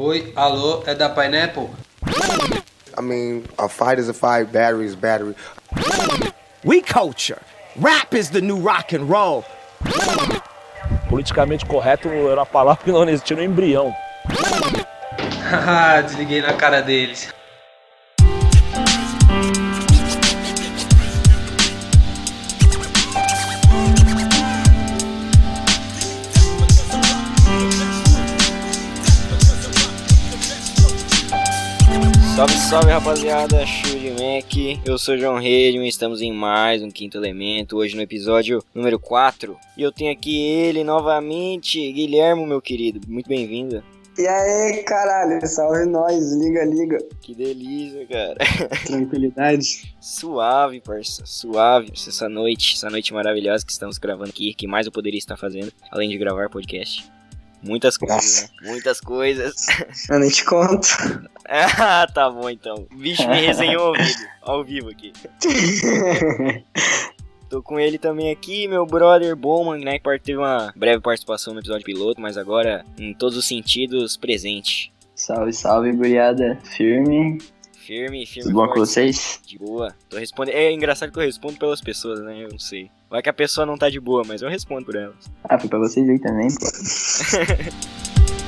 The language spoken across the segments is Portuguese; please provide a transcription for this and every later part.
Oi, alô, é da Pineapple? I mean, a fight is a fight, battery is battery. We culture. Rap is the new rock and roll. Politicamente correto era uma palavra que não existia no embrião. Haha, desliguei na cara deles. Salve, salve rapaziada, de Mac, eu sou o João Redman, estamos em mais um Quinto Elemento, hoje no episódio número 4 E eu tenho aqui ele novamente, Guilhermo, meu querido, muito bem-vindo. E aí, caralho, salve nós, liga, liga. Que delícia, cara. Tranquilidade. Suave, parça, suave. Essa noite, essa noite maravilhosa que estamos gravando aqui, que mais eu poderia estar fazendo, além de gravar podcast Muitas coisas, né? Muitas coisas. Eu nem te conto. ah, tá bom então. O bicho me resenhou ao vivo, ao vivo aqui. Tô com ele também aqui, meu brother Bowman, né? Que teve uma breve participação no episódio piloto, mas agora em todos os sentidos presente. Salve, salve, guriada. Firme. Firme, firme. Tudo bom forte. com vocês? De boa. Tô respondendo. É engraçado que eu respondo pelas pessoas, né? Eu não sei. Vai que a pessoa não tá de boa, mas eu respondo por elas. Ah, foi pra vocês aí também, pô.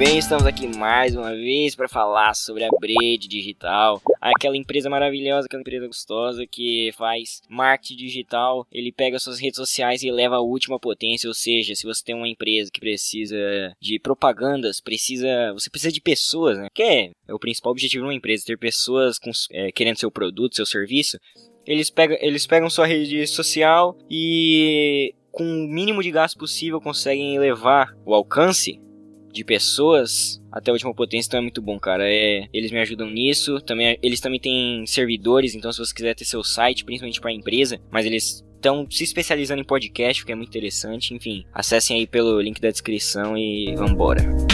bem, estamos aqui mais uma vez para falar sobre a Braid Digital, aquela empresa maravilhosa, aquela empresa gostosa que faz marketing digital. Ele pega suas redes sociais e leva a última potência, ou seja, se você tem uma empresa que precisa de propagandas, precisa, você precisa de pessoas, né? Que é, é o principal objetivo de uma empresa, ter pessoas com, é, querendo seu produto, seu serviço. Eles pegam, eles pegam sua rede social e com o mínimo de gasto possível conseguem elevar o alcance de pessoas até a última potência, então é muito bom, cara. É, eles me ajudam nisso. Também, eles também têm servidores, então se você quiser ter seu site, principalmente para empresa, mas eles estão se especializando em podcast, o que é muito interessante. Enfim, acessem aí pelo link da descrição e vambora.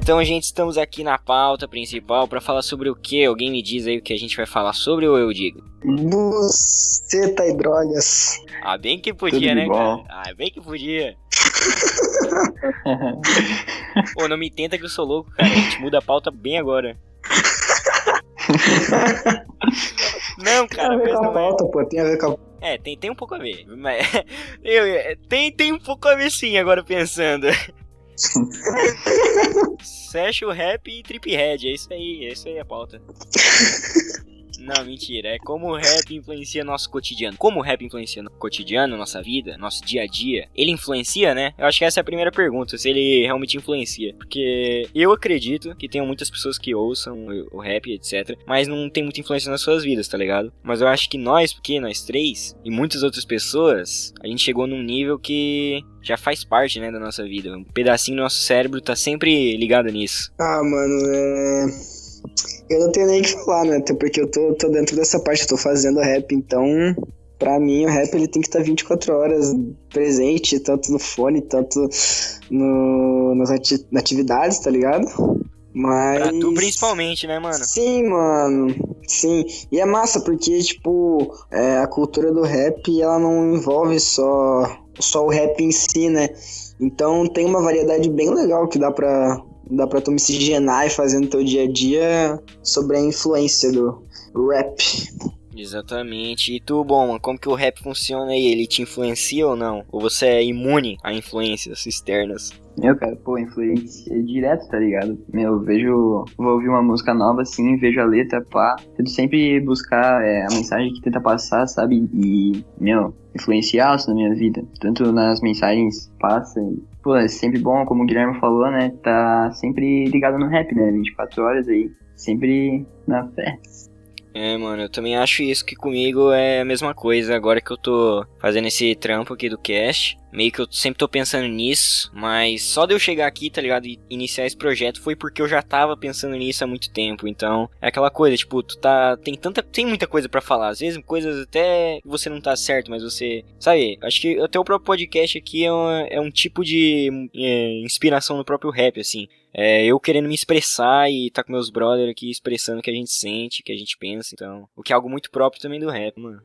Então, gente, estamos aqui na pauta principal para falar sobre o que? Alguém me diz aí o que a gente vai falar sobre ou eu digo? Buceta e drogas. Ah, bem que podia, Tudo né, cara? Ah, bem que podia. Pô, não me tenta que eu sou louco, cara. A gente muda a pauta bem agora. não, cara, tem a ver com a pauta, pô, tem a ver com a é, tem, tem um pouco a ver. Mas, eu, tem, tem um pouco a ver sim, agora pensando. Session Rap e Trip Head, é isso aí, é isso aí a pauta. Não, mentira. É como o rap influencia nosso cotidiano. Como o rap influencia no cotidiano, nossa vida, nosso dia a dia. Ele influencia, né? Eu acho que essa é a primeira pergunta, se ele realmente influencia. Porque eu acredito que tem muitas pessoas que ouçam o rap, etc. Mas não tem muita influência nas suas vidas, tá ligado? Mas eu acho que nós, porque nós três, e muitas outras pessoas, a gente chegou num nível que já faz parte, né, da nossa vida. Um pedacinho do nosso cérebro tá sempre ligado nisso. Ah, mano, é eu não tenho nem o que falar, né? Até porque eu tô, tô dentro dessa parte, eu tô fazendo rap, então pra mim o rap ele tem que estar tá 24 horas presente, tanto no fone, tanto no, nas ati atividades, tá ligado? Mas. Pra tu principalmente, né, mano? Sim, mano. Sim. E é massa, porque, tipo, é, a cultura do rap ela não envolve só, só o rap em si, né? Então tem uma variedade bem legal que dá pra, dá pra tu miscigenar e fazer no teu dia a dia sobre a influência do rap. Exatamente. E tu, bom, como que o rap funciona aí? Ele te influencia ou não? Ou você é imune a influências externas? Meu, cara, pô, influência direto, tá ligado? Meu, vejo. Vou ouvir uma música nova assim, vejo a letra, pá. Tento sempre buscar é, a mensagem que tenta passar, sabe? E, meu, influenciar isso na minha vida. Tanto nas mensagens passa e. Pô, é sempre bom, como o Guilherme falou, né? Tá sempre ligado no rap, né? 24 horas aí. Sempre na fé. É, mano, eu também acho isso que comigo é a mesma coisa. Agora que eu tô fazendo esse trampo aqui do cast, meio que eu sempre tô pensando nisso, mas só de eu chegar aqui, tá ligado, e iniciar esse projeto foi porque eu já tava pensando nisso há muito tempo. Então, é aquela coisa, tipo, tu tá tem tanta tem muita coisa para falar, às vezes coisas até você não tá certo, mas você, sabe, acho que até o próprio podcast aqui é um, é um tipo de é, inspiração no próprio rap assim. É, eu querendo me expressar e tá com meus brothers aqui expressando o que a gente sente, o que a gente pensa, então. O que é algo muito próprio também do rap, mano.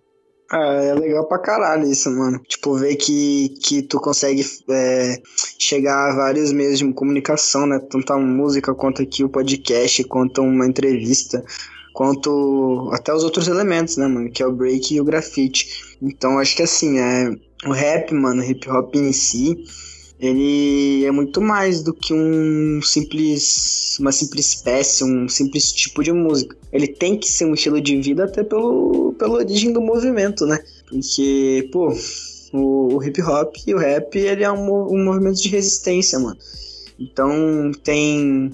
Ah, é legal pra caralho isso, mano. Tipo, ver que, que tu consegue é, chegar a vários meios de comunicação, né? Tanto a música quanto aqui o podcast, quanto uma entrevista, quanto até os outros elementos, né, mano? Que é o break e o grafite. Então, acho que assim, é, o rap, mano, o hip hop em si ele é muito mais do que um simples uma simples espécie, um simples tipo de música. Ele tem que ser um estilo de vida até pelo pela origem do movimento, né? Porque, pô, o, o hip hop e o rap, ele é um, um movimento de resistência, mano. Então tem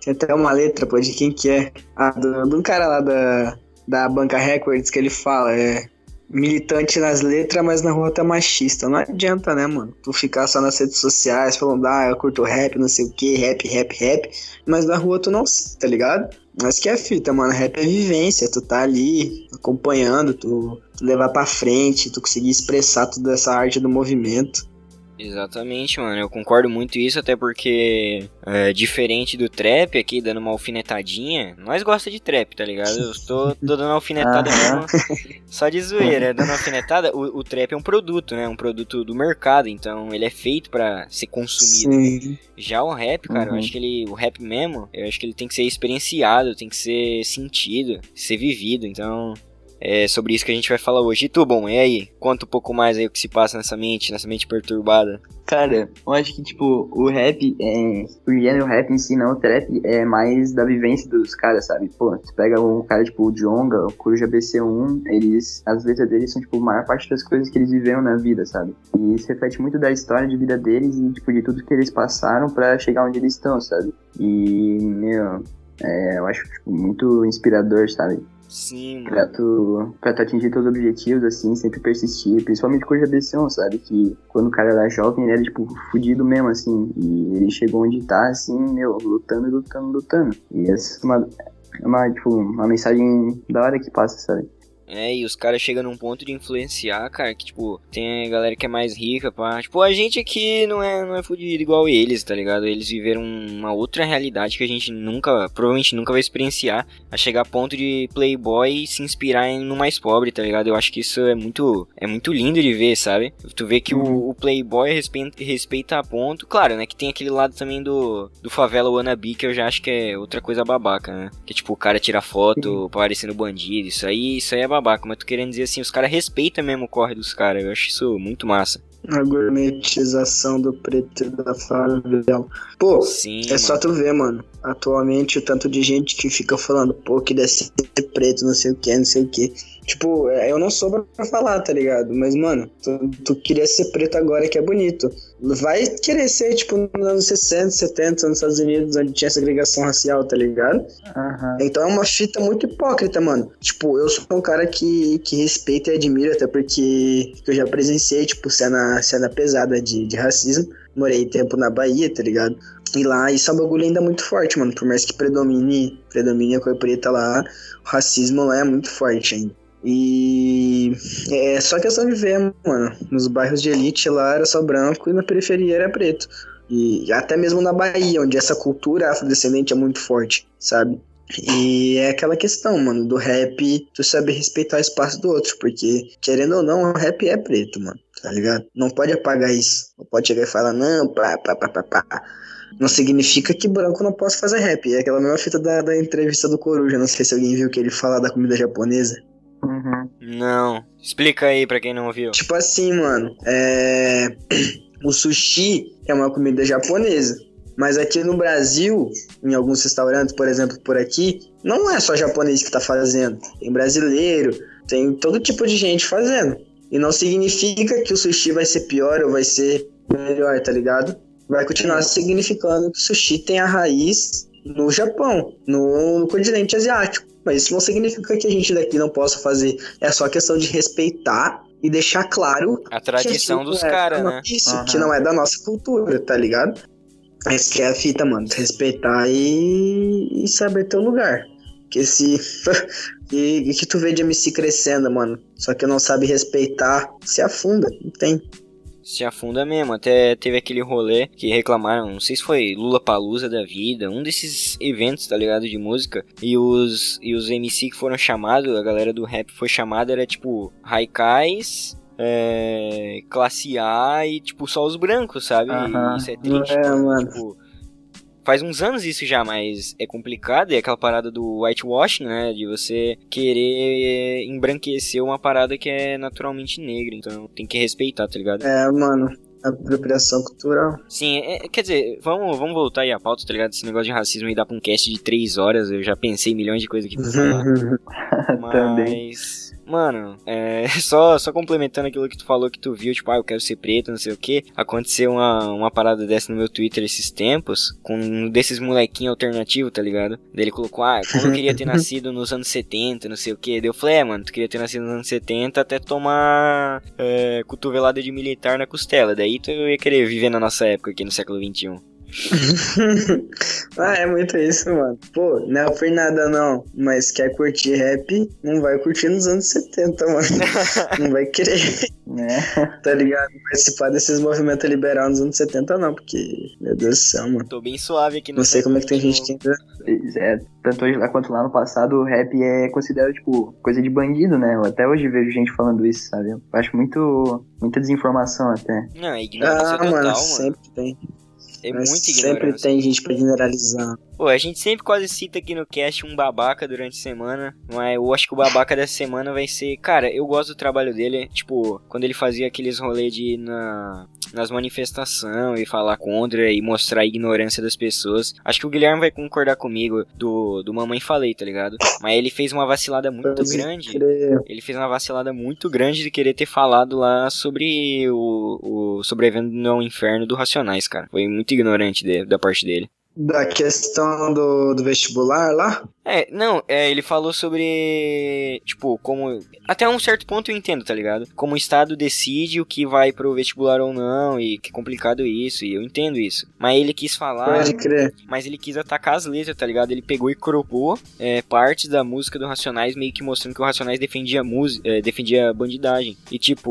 tem até uma letra, pô, de quem que é? Ah, de um cara lá da, da Banca Records que ele fala, é militante nas letras, mas na rua tá machista. Não adianta, né, mano? Tu ficar só nas redes sociais falando, ah, eu curto rap, não sei o que, rap, rap, rap, mas na rua tu não, tá ligado? Mas que é fita, mano. Rap é vivência, tu tá ali acompanhando, tu, tu levar pra frente, tu conseguir expressar toda essa arte do movimento. Exatamente, mano. Eu concordo muito isso, até porque, é, diferente do trap aqui, dando uma alfinetadinha, nós gosta de trap, tá ligado? Eu tô, tô dando alfinetada mesmo, só de zoeira. Dando alfinetada, o, o trap é um produto, né? Um produto do mercado, então ele é feito para ser consumido. Sim. Já o rap, cara, uhum. eu acho que ele, o rap mesmo, eu acho que ele tem que ser experienciado, tem que ser sentido, ser vivido, então é sobre isso que a gente vai falar hoje. E tu, bom, e aí? Conta um pouco mais aí o que se passa nessa mente, nessa mente perturbada. Cara, eu acho que, tipo, o rap, é, o gênero rap em si, não o trap, é mais da vivência dos caras, sabe? Pô, você pega um cara, tipo, o Jonga, o Coruja BC1, eles, as letras deles são, tipo, a maior parte das coisas que eles viveram na vida, sabe? E isso reflete muito da história de vida deles e, tipo, de tudo que eles passaram para chegar onde eles estão, sabe? E, meu, é, eu acho, tipo, muito inspirador, sabe? Sim. Pra tu, pra tu atingir teus objetivos, assim, sempre persistir. Principalmente com o Jabecion, sabe? Que quando o cara era jovem, ele era, tipo, fudido mesmo, assim. E ele chegou onde tá, assim, meu, lutando, lutando, lutando. E essa é uma, é uma, tipo, uma mensagem da hora que passa, sabe? É, e os caras chegam num ponto de influenciar, cara, que, tipo, tem a galera que é mais rica, pá. Tipo, a gente aqui não é, não é fudido igual eles, tá ligado? Eles viveram uma outra realidade que a gente nunca, provavelmente nunca vai experienciar, a chegar a ponto de Playboy se inspirar no mais pobre, tá ligado? Eu acho que isso é muito, é muito lindo de ver, sabe? Tu vê que o, o Playboy respeita, respeita a ponto, claro, né, que tem aquele lado também do, do favela wannabe, que eu já acho que é outra coisa babaca, né? Que, tipo, o cara tira foto parecendo bandido, isso aí, isso aí é babaca babaca, mas tô querendo dizer assim, os caras respeitam mesmo o corre dos caras. Eu acho isso muito massa. A gourmetização do preto e da favela. Pô, Sim, é mano. só tu ver, mano. Atualmente o tanto de gente que fica falando, pô, que deve ser preto, não sei o que, não sei o que. Tipo, é, eu não sou pra falar, tá ligado? Mas, mano, tu, tu queria ser preto agora que é bonito. Vai querer ser, tipo, nos anos 60, 70, nos Estados Unidos, onde tinha segregação racial, tá ligado? Uhum. Então é uma fita muito hipócrita, mano. Tipo, eu sou um cara que, que respeita e admira, até porque eu já presenciei, tipo, cena, cena pesada de, de racismo. Morei tempo na Bahia, tá ligado? E lá isso é um bagulho ainda muito forte, mano. Por mais que predomine, predomine a cor preta lá, o racismo lá é muito forte ainda. E é só questão de ver, mano. Nos bairros de elite lá era só branco e na periferia era preto. E até mesmo na Bahia, onde essa cultura afrodescendente é muito forte, sabe? E é aquela questão, mano, do rap, tu saber respeitar o espaço do outro, porque, querendo ou não, o rap é preto, mano, tá ligado? Não pode apagar isso. Não pode chegar e falar, não, pá, pá, pá, pá, pá. Não significa que branco não possa fazer rap. É aquela mesma fita da, da entrevista do Coruja. Não sei se alguém viu que ele fala da comida japonesa. Uhum. Não. Explica aí pra quem não ouviu. Tipo assim, mano. É. O sushi é uma comida japonesa. Mas aqui no Brasil, em alguns restaurantes, por exemplo, por aqui, não é só japonês que tá fazendo. Tem brasileiro, tem todo tipo de gente fazendo. E não significa que o sushi vai ser pior ou vai ser melhor, tá ligado? Vai continuar significando que o sushi tem a raiz no Japão, no, no continente asiático. Mas isso não significa que a gente daqui não possa fazer. É só questão de respeitar e deixar claro A tradição que dos é caras, né? Isso, Aham. que não é da nossa cultura, tá ligado? Essa que é a fita, mano. Respeitar e, e saber teu lugar. Que se. e, e que tu vê de MC crescendo, mano. Só que não sabe respeitar, se afunda. Não tem. Se afunda mesmo. Até teve aquele rolê que reclamaram, não sei se foi Lula Palusa da vida, um desses eventos, tá ligado, de música. E os, e os MC que foram chamados, a galera do rap foi chamada, era tipo Raikais, é, classe A e tipo só os brancos, sabe? Isso é triste. É, mano. Tipo, faz uns anos isso já, mas é complicado. É aquela parada do whitewash, né? De você querer embranquecer uma parada que é naturalmente negra. Então tem que respeitar, tá ligado? É, mano. Apropriação cultural. Sim, é- quer dizer, vamos, vamos voltar aí à pauta, tá ligado? Esse negócio de racismo aí dá pra um cast de três horas. Eu já pensei milhões de coisas aqui pra falar. Também. Mano, é, só, só complementando aquilo que tu falou que tu viu, tipo, ah, eu quero ser preto, não sei o que. Aconteceu uma, uma parada dessa no meu Twitter esses tempos, com um desses molequinhos alternativos, tá ligado? Daí ele colocou, ah, como eu queria ter nascido nos anos 70, não sei o que. Daí eu falei, é, mano, tu queria ter nascido nos anos 70 até tomar é, cotovelada de militar na costela. Daí tu ia querer viver na nossa época aqui no século XXI. ah, é muito isso, mano. Pô, não é por nada não, mas quer curtir rap, não vai curtir nos anos 70, mano. não vai querer, né? tá ligado? Participar desses movimentos liberais nos anos 70 não, porque, meu Deus do céu, mano. Tô bem suave aqui no Não sei como é que tem gente que ainda... Pois É, tanto hoje lá quanto lá no passado, o rap é considerado, tipo, coisa de bandido, né? Eu até hoje vejo gente falando isso, sabe? Eu acho muito, muita desinformação até. Não, é ignorância Ah, total, mano, mano. sempre tem. É Mas muito sempre ignorância. tem gente pra generalizar. Pô, a gente sempre quase cita aqui no cast um babaca durante a semana, mas eu acho que o babaca dessa semana vai ser. Cara, eu gosto do trabalho dele, tipo, quando ele fazia aqueles rolês de ir na, nas manifestações e falar contra e mostrar a ignorância das pessoas. Acho que o Guilherme vai concordar comigo do, do Mamãe Falei, tá ligado? Mas ele fez uma vacilada muito Pode grande. crer. Ele fez uma vacilada muito grande de querer ter falado lá sobre o, o sobrevivendo ao inferno do Racionais, cara. Foi muito ignorante de- da parte dele. Da questão do, do vestibular lá? É, não, é, ele falou sobre, tipo, como, até um certo ponto eu entendo, tá ligado? Como o Estado decide o que vai pro vestibular ou não, e que complicado isso, e eu entendo isso. Mas ele quis falar, Pode crer. mas ele quis atacar as letras, tá ligado? Ele pegou e cropou é, partes da música do Racionais, meio que mostrando que o Racionais defendia, mus- é, defendia bandidagem. E tipo,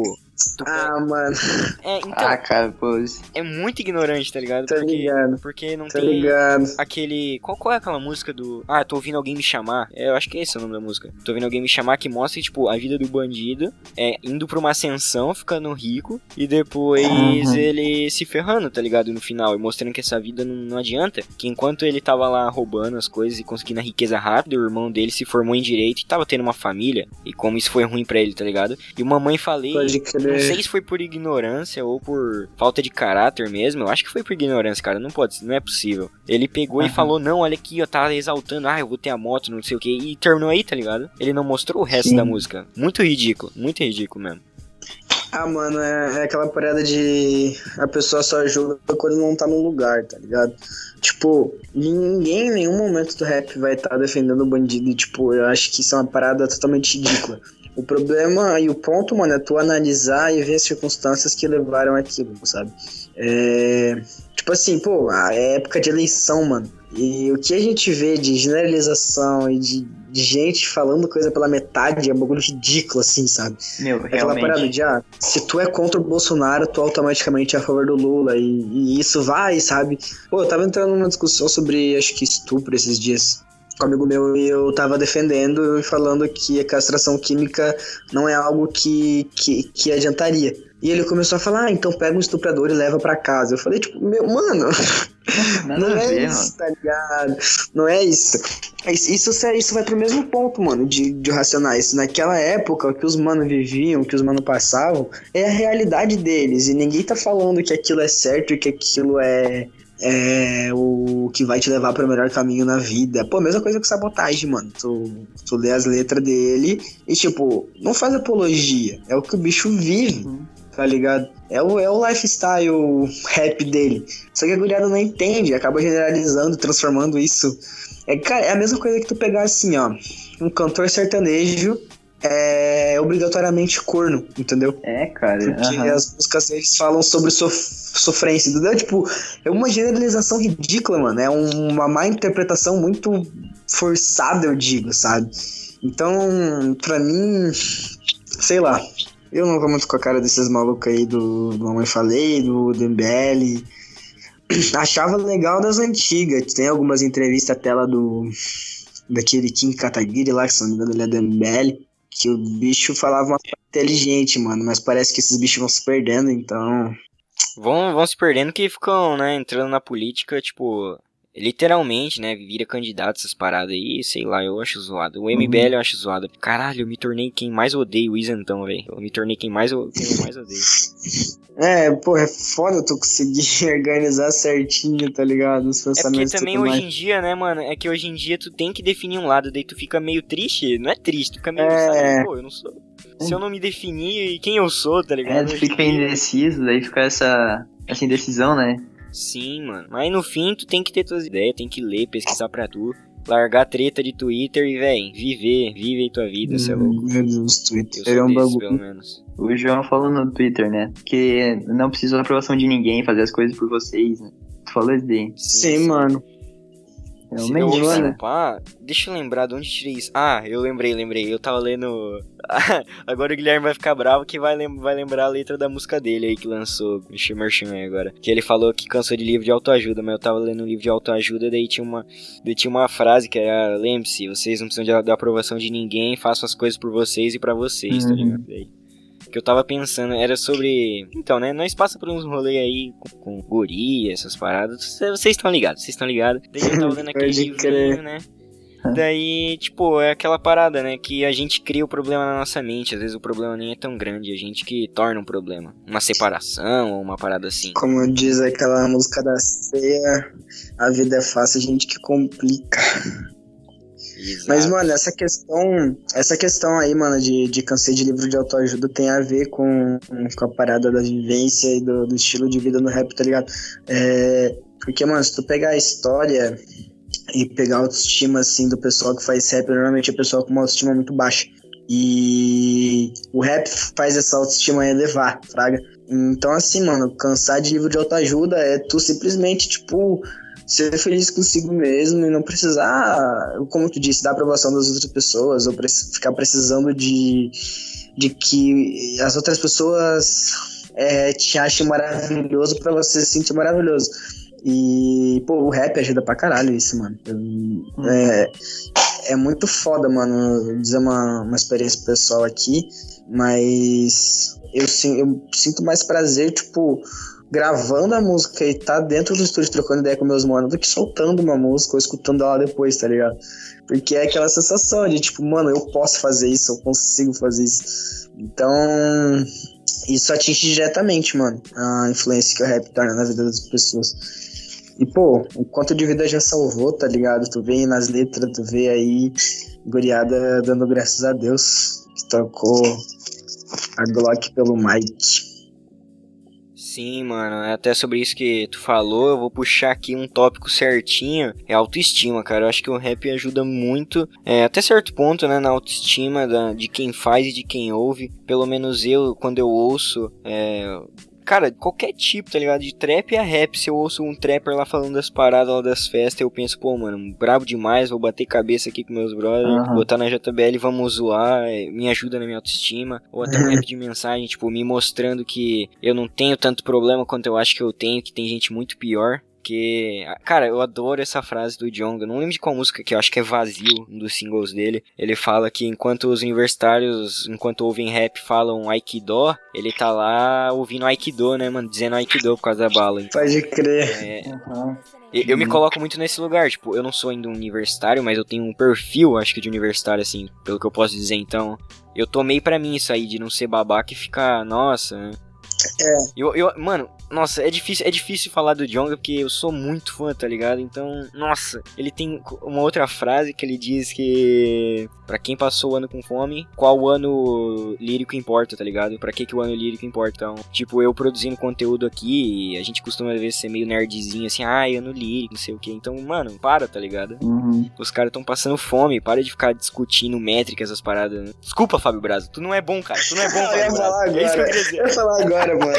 Ah, mano, é, então, Ah, cara, pô, é muito ignorante, tá ligado? tá Porque, ligado, porque não tá tem ligado. aquele. Qual, qual é aquela música do. Ah, tô ouvindo alguém me chamar. É, eu acho que esse é o nome da música. Tô ouvindo alguém me chamar que mostra, tipo, a vida do bandido é indo pra uma ascensão, ficando rico, e depois Uhum. ele se ferrando, tá ligado? No final, e mostrando que essa vida não, não adianta. Que enquanto ele tava lá roubando as coisas e conseguindo a riqueza rápida, o irmão dele se formou em direito e tava tendo uma família. E como isso foi ruim pra ele, tá ligado? E uma mãe falei. Pode Não crer. sei se foi por ignorância ou por falta de caráter mesmo. Eu acho que foi por ignorância, cara. Não pode, não é possível. Ele pegou e Aham. falou: Não, olha aqui, ó, tá exaltando. Ah, eu vou ter a moto, não sei o que. E terminou aí, tá ligado? Ele não mostrou o resto Sim. da música. Muito ridículo, muito ridículo mesmo. Ah, mano, é, é aquela parada de a pessoa só julga quando não tá no lugar, tá ligado? Tipo, ninguém em nenhum momento do rap vai estar defendendo o bandido. E, tipo, eu acho que isso é uma parada totalmente ridícula. O problema e o ponto, mano, é tu analisar e ver as circunstâncias que levaram aquilo, sabe? É. Tipo assim, pô, a época de eleição, mano. E o que a gente vê de generalização e de, de gente falando coisa pela metade é um bagulho ridículo, assim, sabe? Meu, É aquela parada de, ah, se tu é contra o Bolsonaro, tu automaticamente é a favor do Lula. E, e isso vai, sabe? Pô, eu tava entrando numa discussão sobre, acho que estupro esses dias um amigo meu e eu tava defendendo e falando que a castração química não é algo que, que, que adiantaria. E ele começou a falar, ah, então pega um estuprador e leva pra casa. Eu falei, tipo, meu, mano, Nada não é ver, isso, mano. tá ligado? Não é isso. Isso, isso, isso vai pro mesmo ponto, mano, de, de racionais. Naquela época, o que os manos viviam, o que os manos passavam, é a realidade deles. E ninguém tá falando que aquilo é certo e que aquilo é, é o que vai te levar pro melhor caminho na vida. Pô, mesma coisa com sabotagem, mano. Tu, tu lê as letras dele e, tipo, não faz apologia. É o que o bicho vive. Uhum. tá ligado? É o, é o lifestyle o rap dele. Só que a guriada não entende, acaba generalizando, transformando isso. É, cara, é a mesma coisa que tu pegar assim, ó, um cantor sertanejo é obrigatoriamente corno, entendeu? É, cara. Porque as músicas deles falam sobre sof sofrência, entendeu? Tipo, é uma generalização ridícula, mano. É um- uma má interpretação muito forçada, eu digo, sabe? Então, pra mim, sei lá. Eu não vou muito com a cara desses malucos aí do, do Mamãe Falei, do, MBL. Achava legal das antigas. Tem algumas entrevistas lá do. Daquele King Kataguiri lá, que se não me engano ele é do MBL. Que o bicho falava uma coisa inteligente, mano. Mas parece que esses bichos vão se perdendo, então. Vão, vão se perdendo que ficam, né, entrando na política, tipo, literalmente, né, vira candidato essas paradas aí, sei lá, eu acho zoado. O MBL eu acho zoado. Caralho, eu me tornei quem mais odeia o isentão, velho. Eu me tornei quem mais, quem eu mais odeio. É, pô, é foda tu conseguir organizar certinho, tá ligado? Os É porque pensamentos também hoje mais. em dia, né, mano, é que hoje em dia tu tem que definir um lado, daí tu fica meio triste, não é triste, tu fica meio, É. sabe, pô, eu não sou... Se eu não me definir, quem eu sou, tá É, ligado? tu Hoje fica indeciso, daí fica essa, essa indecisão, né? Sim, mano. Mas no fim, tu tem que ter tuas ideias, tem que ler, pesquisar pra tu. Largar a treta de Twitter e, véi, viver, vive aí tua vida, cê é louco. Meu Deus, Eu Twitter é um bagulho. pelo menos. O João falou no Twitter, né? Que não precisa da aprovação de ninguém fazer as coisas por vocês, né? Tu falou isso daí. Sim, mano. Realmente, eu, mano. pá, deixa eu lembrar de onde tirei isso. Ah, eu lembrei, lembrei. Eu tava lendo. agora o Guilherme vai ficar bravo que vai, lem- vai lembrar a letra da música dele aí que lançou. Merchan aí agora. Que ele falou que cansou de livro de autoajuda, mas eu tava lendo um livro de autoajuda, daí tinha uma, daí tinha uma frase que era: Lembre-se, vocês não precisam de- da aprovação de ninguém, façam as coisas por vocês e pra vocês, tá Uhum. ligado? Daí, que eu tava pensando era sobre. Então, né? Nós passa por uns rolês aí com, com guri, essas paradas. Cê- Vocês estão ligados, vocês estão ligados. Daí eu tava lendo aquele crer. né? Daí, tipo, é aquela parada, né? Que a gente cria o problema na nossa mente. Às vezes o problema nem é tão grande, a gente que torna um problema. Uma separação ou uma parada assim. Como diz aquela música da ceia, a vida é fácil, a gente que complica. Exato. Mas, mano, essa questão, essa questão aí, mano, de, de cansei de livro de autoajuda tem a ver com, com a parada da vivência e do, do estilo de vida no rap, tá ligado? É, porque, mano, se tu pegar a história e pegar a autoestima, assim, do pessoal que faz rap, normalmente é pessoal com uma autoestima muito baixa. E o rap faz essa autoestima elevar, fraga. Então, assim, mano, cansar de livro de autoajuda é tu simplesmente, tipo, ser feliz consigo mesmo e não precisar, como tu disse, da aprovação das outras pessoas ou pre- ficar precisando de, de que as outras pessoas é, te achem maravilhoso pra você se sentir maravilhoso. E, pô, o rap ajuda pra caralho isso, mano. Eu- É, é muito foda, mano, dizer uma, uma experiência pessoal aqui, mas eu, eu sinto mais prazer, tipo, gravando a música e tá dentro do estúdio trocando ideia com meus manos do que soltando uma música ou escutando ela depois, tá ligado? Porque é aquela sensação de tipo, mano, eu posso fazer isso, eu consigo fazer isso. Então, isso atinge diretamente, mano, a influência que o rap torna na vida das pessoas. E, pô, o quanto de vida já salvou, tá ligado? Tu vê nas letras, tu vê aí guriada dando graças a Deus que tocou a Glock pelo Mike. Sim, mano, é até sobre isso que tu falou, eu vou puxar aqui um tópico certinho, é autoestima, cara. Eu acho que o rap ajuda muito, é, até certo ponto, né, na autoestima da, de quem faz e de quem ouve. Pelo menos eu, quando eu ouço, é, Cara, qualquer tipo, tá ligado? De trap a rap. Se eu ouço um trapper lá falando das paradas lá das festas, eu penso, pô, mano, brabo demais, vou bater cabeça aqui com meus brothers, Aham. botar na JBL, vamos zoar, é, me ajuda na minha autoestima. Ou até um rap de mensagem, tipo, me mostrando que eu não tenho tanto problema quanto eu acho que eu tenho, que tem gente muito pior. Que, cara, eu adoro essa frase do Jong. Eu não lembro de qual música que eu acho que é Vazio, um dos singles dele. Ele fala que enquanto os universitários, enquanto ouvem rap, falam Aikido, ele tá lá ouvindo Aikido, né, mano? Dizendo Aikido por causa da bala. Então, Pode crer. é, Uhum. eu, me coloco muito nesse lugar, tipo, eu não sou ainda um universitário, mas eu tenho um perfil, acho que de universitário, assim, pelo que eu posso dizer, então. Eu tomei pra mim isso aí, de não ser babaca e ficar, nossa, né? É. Eu, eu, mano, nossa, é difícil, é difícil falar do Jonga porque eu sou muito fã, tá ligado? Então, nossa, ele tem uma outra frase que ele diz que Pra quem passou o ano com fome, qual ano lírico importa, tá ligado? Pra que que o ano lírico importa? Então, tipo, eu produzindo conteúdo aqui, a gente costuma às vezes ser meio nerdzinho assim, ai, ano lírico, não sei o que. Então, mano, para, tá ligado? Uhum. Os caras tão passando fome, para de ficar discutindo métricas, essas paradas. né? Desculpa, Fábio Braza, tu não é bom, cara. Tu não é bom, Fábio Braza. É isso que eu queria dizer. Eu ia falar agora, mano.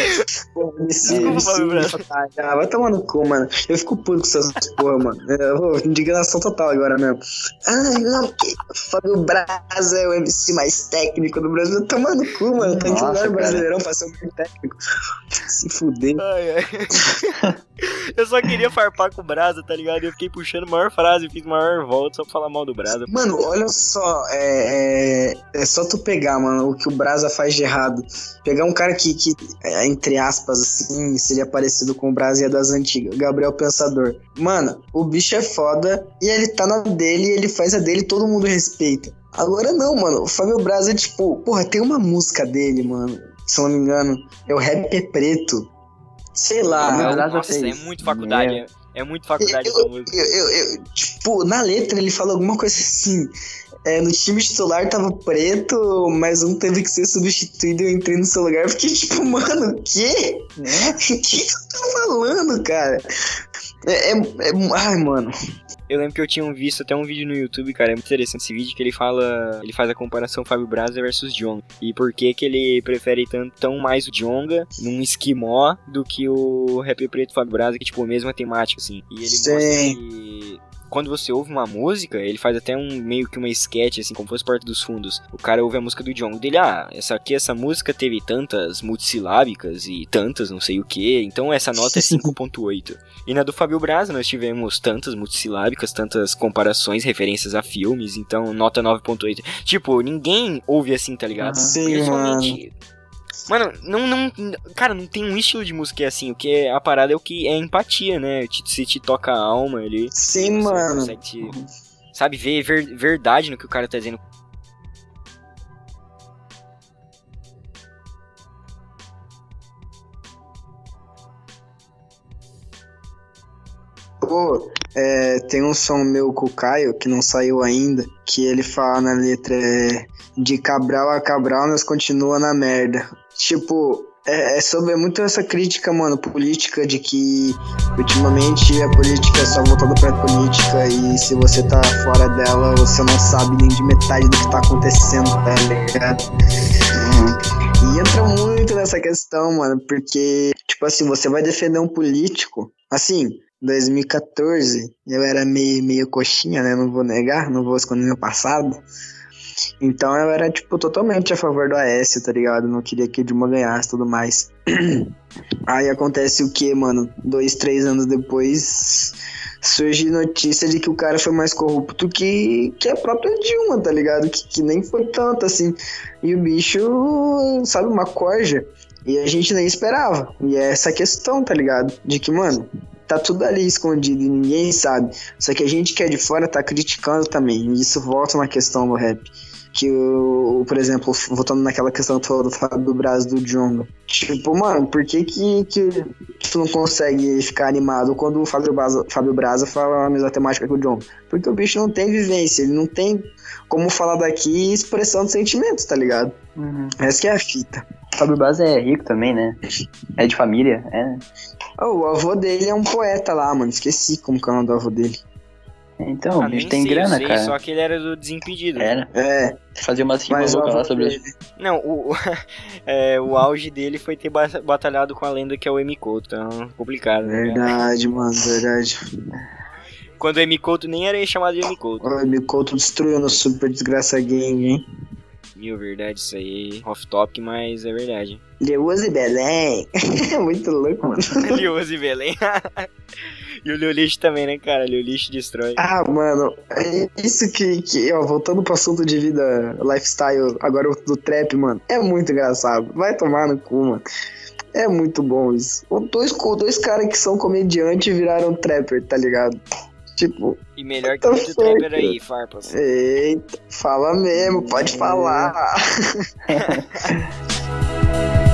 Pô, esse, Desculpa, esse-. Ah, vai tomar no cu, mano. Eu fico puto com essas porra, mano. Eu vou indignação total agora mesmo. Ai, não, porque Fábio Braza é o MC mais técnico do Brasil. Toma no cu, mano. Que Nossa, lugar cara. brasileirão pra ser o mais técnico. Se fuder. Ai, ai. eu só queria farpar com o Brasa, tá ligado? Eu fiquei puxando a maior frase, fiz maior volta só pra falar mal do Brasa. Mano, olha só, é, é, é só tu pegar, mano, o que o Brasa faz de errado. Pegar um cara que, que é, entre aspas, assim, seria parecido com o Brasa e é das antigas, Gabriel Pensador. Mano, o bicho é foda e ele tá na dele, ele faz a dele, todo mundo respeita. Agora não, mano, o Fábio Braza, tipo, porra, tem uma música dele, mano, se eu não me engano, é o Rap é Preto. Sei lá, é Nossa, é muito faculdade. É, é muito faculdade essa música. eu, eu- eu- tipo, na letra ele fala alguma coisa assim. É, no time titular tava preto, mas um teve que ser substituído e eu entrei no seu lugar. Fiquei tipo, mano, o quê? O que tu tá falando, cara? É, é- é- Ai, mano. Eu lembro que eu tinha visto até um vídeo no YouTube, cara, é muito interessante esse vídeo que ele fala, ele faz a comparação Fábio Braza versus Jonga. E por que que ele prefere tanto tão mais o Jonga num esquimó do que o Rap Preto Fábio Braza, que tipo, a mesma temática assim. E ele Sim. mostra que quando você ouve uma música, ele faz até um meio que uma sketch, assim, como fosse Porta dos Fundos. O cara ouve a música do Jonga dele, ah, essa aqui, essa música teve tantas multissilábicas e tantas não sei o que, então essa nota é 5.8. E na do Fábio Braza nós tivemos tantas multissilábicas, tantas comparações, referências a filmes, então nota 9.8. Tipo, ninguém ouve assim, tá ligado? Sim, Principalmente. Mano, não, não. Cara, não tem um estilo de música que é assim. O que é a parada é o que é empatia, né? Se te toca a alma ali. Sim, mano. consegue te- sabe, ver ver- verdade no que o cara tá dizendo. Pô, é, tem um som meu com o Caio que não saiu ainda, que ele fala na letra é, de Cabral a Cabral nós continua na merda. Tipo, é, é sobre muito essa crítica, mano, política de que ultimamente a política é só voltada pra política e se você tá fora dela, você não sabe nem de metade do que tá acontecendo, tá ligado? E entra muito nessa questão, mano, porque, tipo assim, você vai defender um político, assim, 2014, eu era meio, meio coxinha, né? Não vou negar, não vou esconder meu passado. Então eu era, tipo, totalmente a favor do Aécio, tá ligado? Não queria que Dilma ganhasse e tudo mais. Aí acontece o que, mano? Dois, três anos depois surge notícia de que o cara foi mais corrupto que, que a própria Dilma, tá ligado? Que, que nem foi tanto assim. E o bicho, sabe, uma corja. E a gente nem esperava. E é essa questão, tá ligado? De que, mano, tá tudo ali escondido e ninguém sabe. Só que a gente que é de fora tá criticando também. E isso volta na questão do rap. Que o, o, por exemplo, voltando naquela questão que tu falou do Fábio Braz do Djonga. Tipo, mano, por que que, que tu não consegue ficar animado quando o Fábio Braza, Fábio Braza fala a mesma temática que o Djonga? Porque o bicho não tem vivência, ele não tem como falar daqui expressando sentimentos, tá ligado? Uhum. Essa que é a fita. Fábio Braz é rico também, né? É de família, é. Oh, o avô dele é um poeta lá, mano. Esqueci como que é o nome do avô dele. Então, o Ah, bicho nem tem sei, grana, sei, cara. Só que ele era do Desimpedido. Era. É, Fazia umas rimas loucas lá sobre dele. Não, o, é, o auge dele foi ter ba- batalhado com a lenda que é o M. Couto. Então, complicado. né? Verdade, mano, verdade. Quando o M. Couto nem era chamado de M. Couto. O me Couto destruiu no Super Desgraça Game, hein? Meu, verdade, isso aí. Off-topic, mas é verdade. Leuze e Belém. Muito louco, mano. Lioso e Belém. e o Leolixo também, né, cara? Leolixo destrói. Ah, mano, é isso que, que, ó, voltando pro assunto de vida, lifestyle, agora do trap, mano, é muito engraçado. Vai tomar no cu, mano. É muito bom isso. Dois, dois caras que são comediantes viraram trapper, tá ligado? Tipo, E melhor que certo. trapper aí, farpas. eita, fala mesmo, pode falar.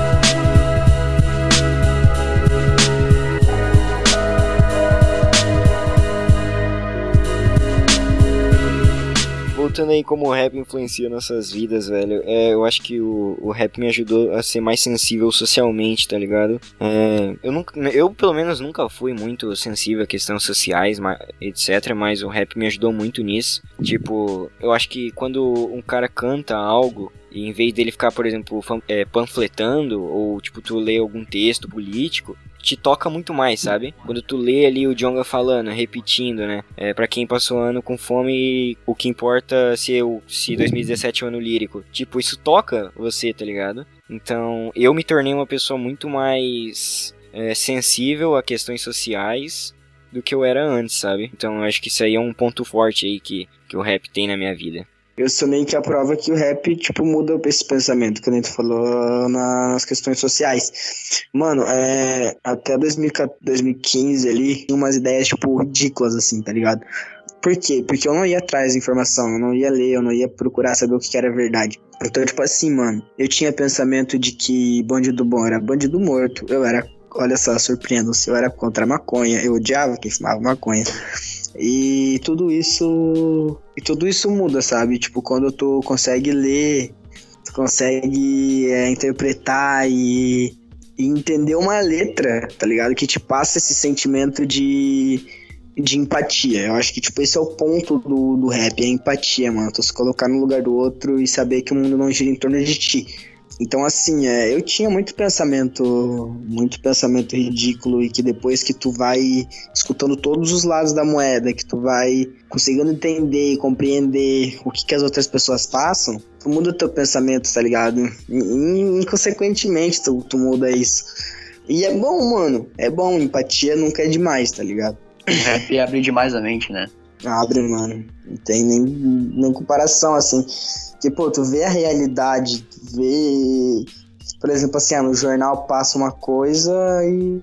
perguntando aí como o rap influencia nossas vidas, velho. É, eu acho que o, o rap me ajudou a ser mais sensível socialmente, tá ligado? É, eu, nunca, eu, pelo menos, nunca fui muito sensível a questões sociais, etc. Mas o rap me ajudou muito nisso. Tipo, eu acho que quando um cara canta algo e em vez dele ficar, por exemplo, é, panfletando ou tipo tu lê algum texto político, te toca muito mais, sabe? Quando tu lê ali o Jonga falando, repetindo, né? É, para quem passou ano com fome, o que importa se eu, se 2017 é um ano lírico. Tipo, isso toca você, tá ligado? Então, eu me tornei uma pessoa muito mais é, sensível a questões sociais do que eu era antes, sabe? Então, eu acho que isso aí é um ponto forte aí que, que o rap tem na minha vida. Eu sou meio que a prova que o rap, tipo, muda esse pensamento que a gente falou nas questões sociais. Mano, é, até 2015 ali, tinha umas ideias, tipo, ridículas, assim, tá ligado? Por quê? Porque eu não ia atrás de informação, eu não ia ler, eu não ia procurar saber o que era verdade. Então, tipo assim, mano, eu tinha pensamento de que bandido bom era bandido morto, eu era, olha só, surpreendo-se, eu era contra a maconha, eu odiava quem fumava maconha. E tudo isso. E tudo isso muda, sabe? Tipo, quando tu consegue ler, tu consegue é, interpretar e, e entender uma letra, tá ligado? Que te passa esse sentimento de de empatia. Eu acho que, tipo, esse é o ponto do, do rap, é a empatia, mano. Tu se colocar no lugar do outro e saber que o mundo não gira em torno de ti. Então, assim, é, eu tinha muito pensamento, muito pensamento ridículo e que depois que tu vai escutando todos os lados da moeda, que tu vai conseguindo entender e compreender o que, que as outras pessoas passam, tu muda teu pensamento, tá ligado? E, inconsequentemente, tu, tu muda isso. E é bom, mano. É bom, empatia nunca é demais, tá ligado? O rap abre demais a mente, né? Abre, mano. Não tem nem, nem comparação, assim. Que, pô, tu vê a realidade, tu vê. Por exemplo, assim, ah, no jornal passa uma coisa e,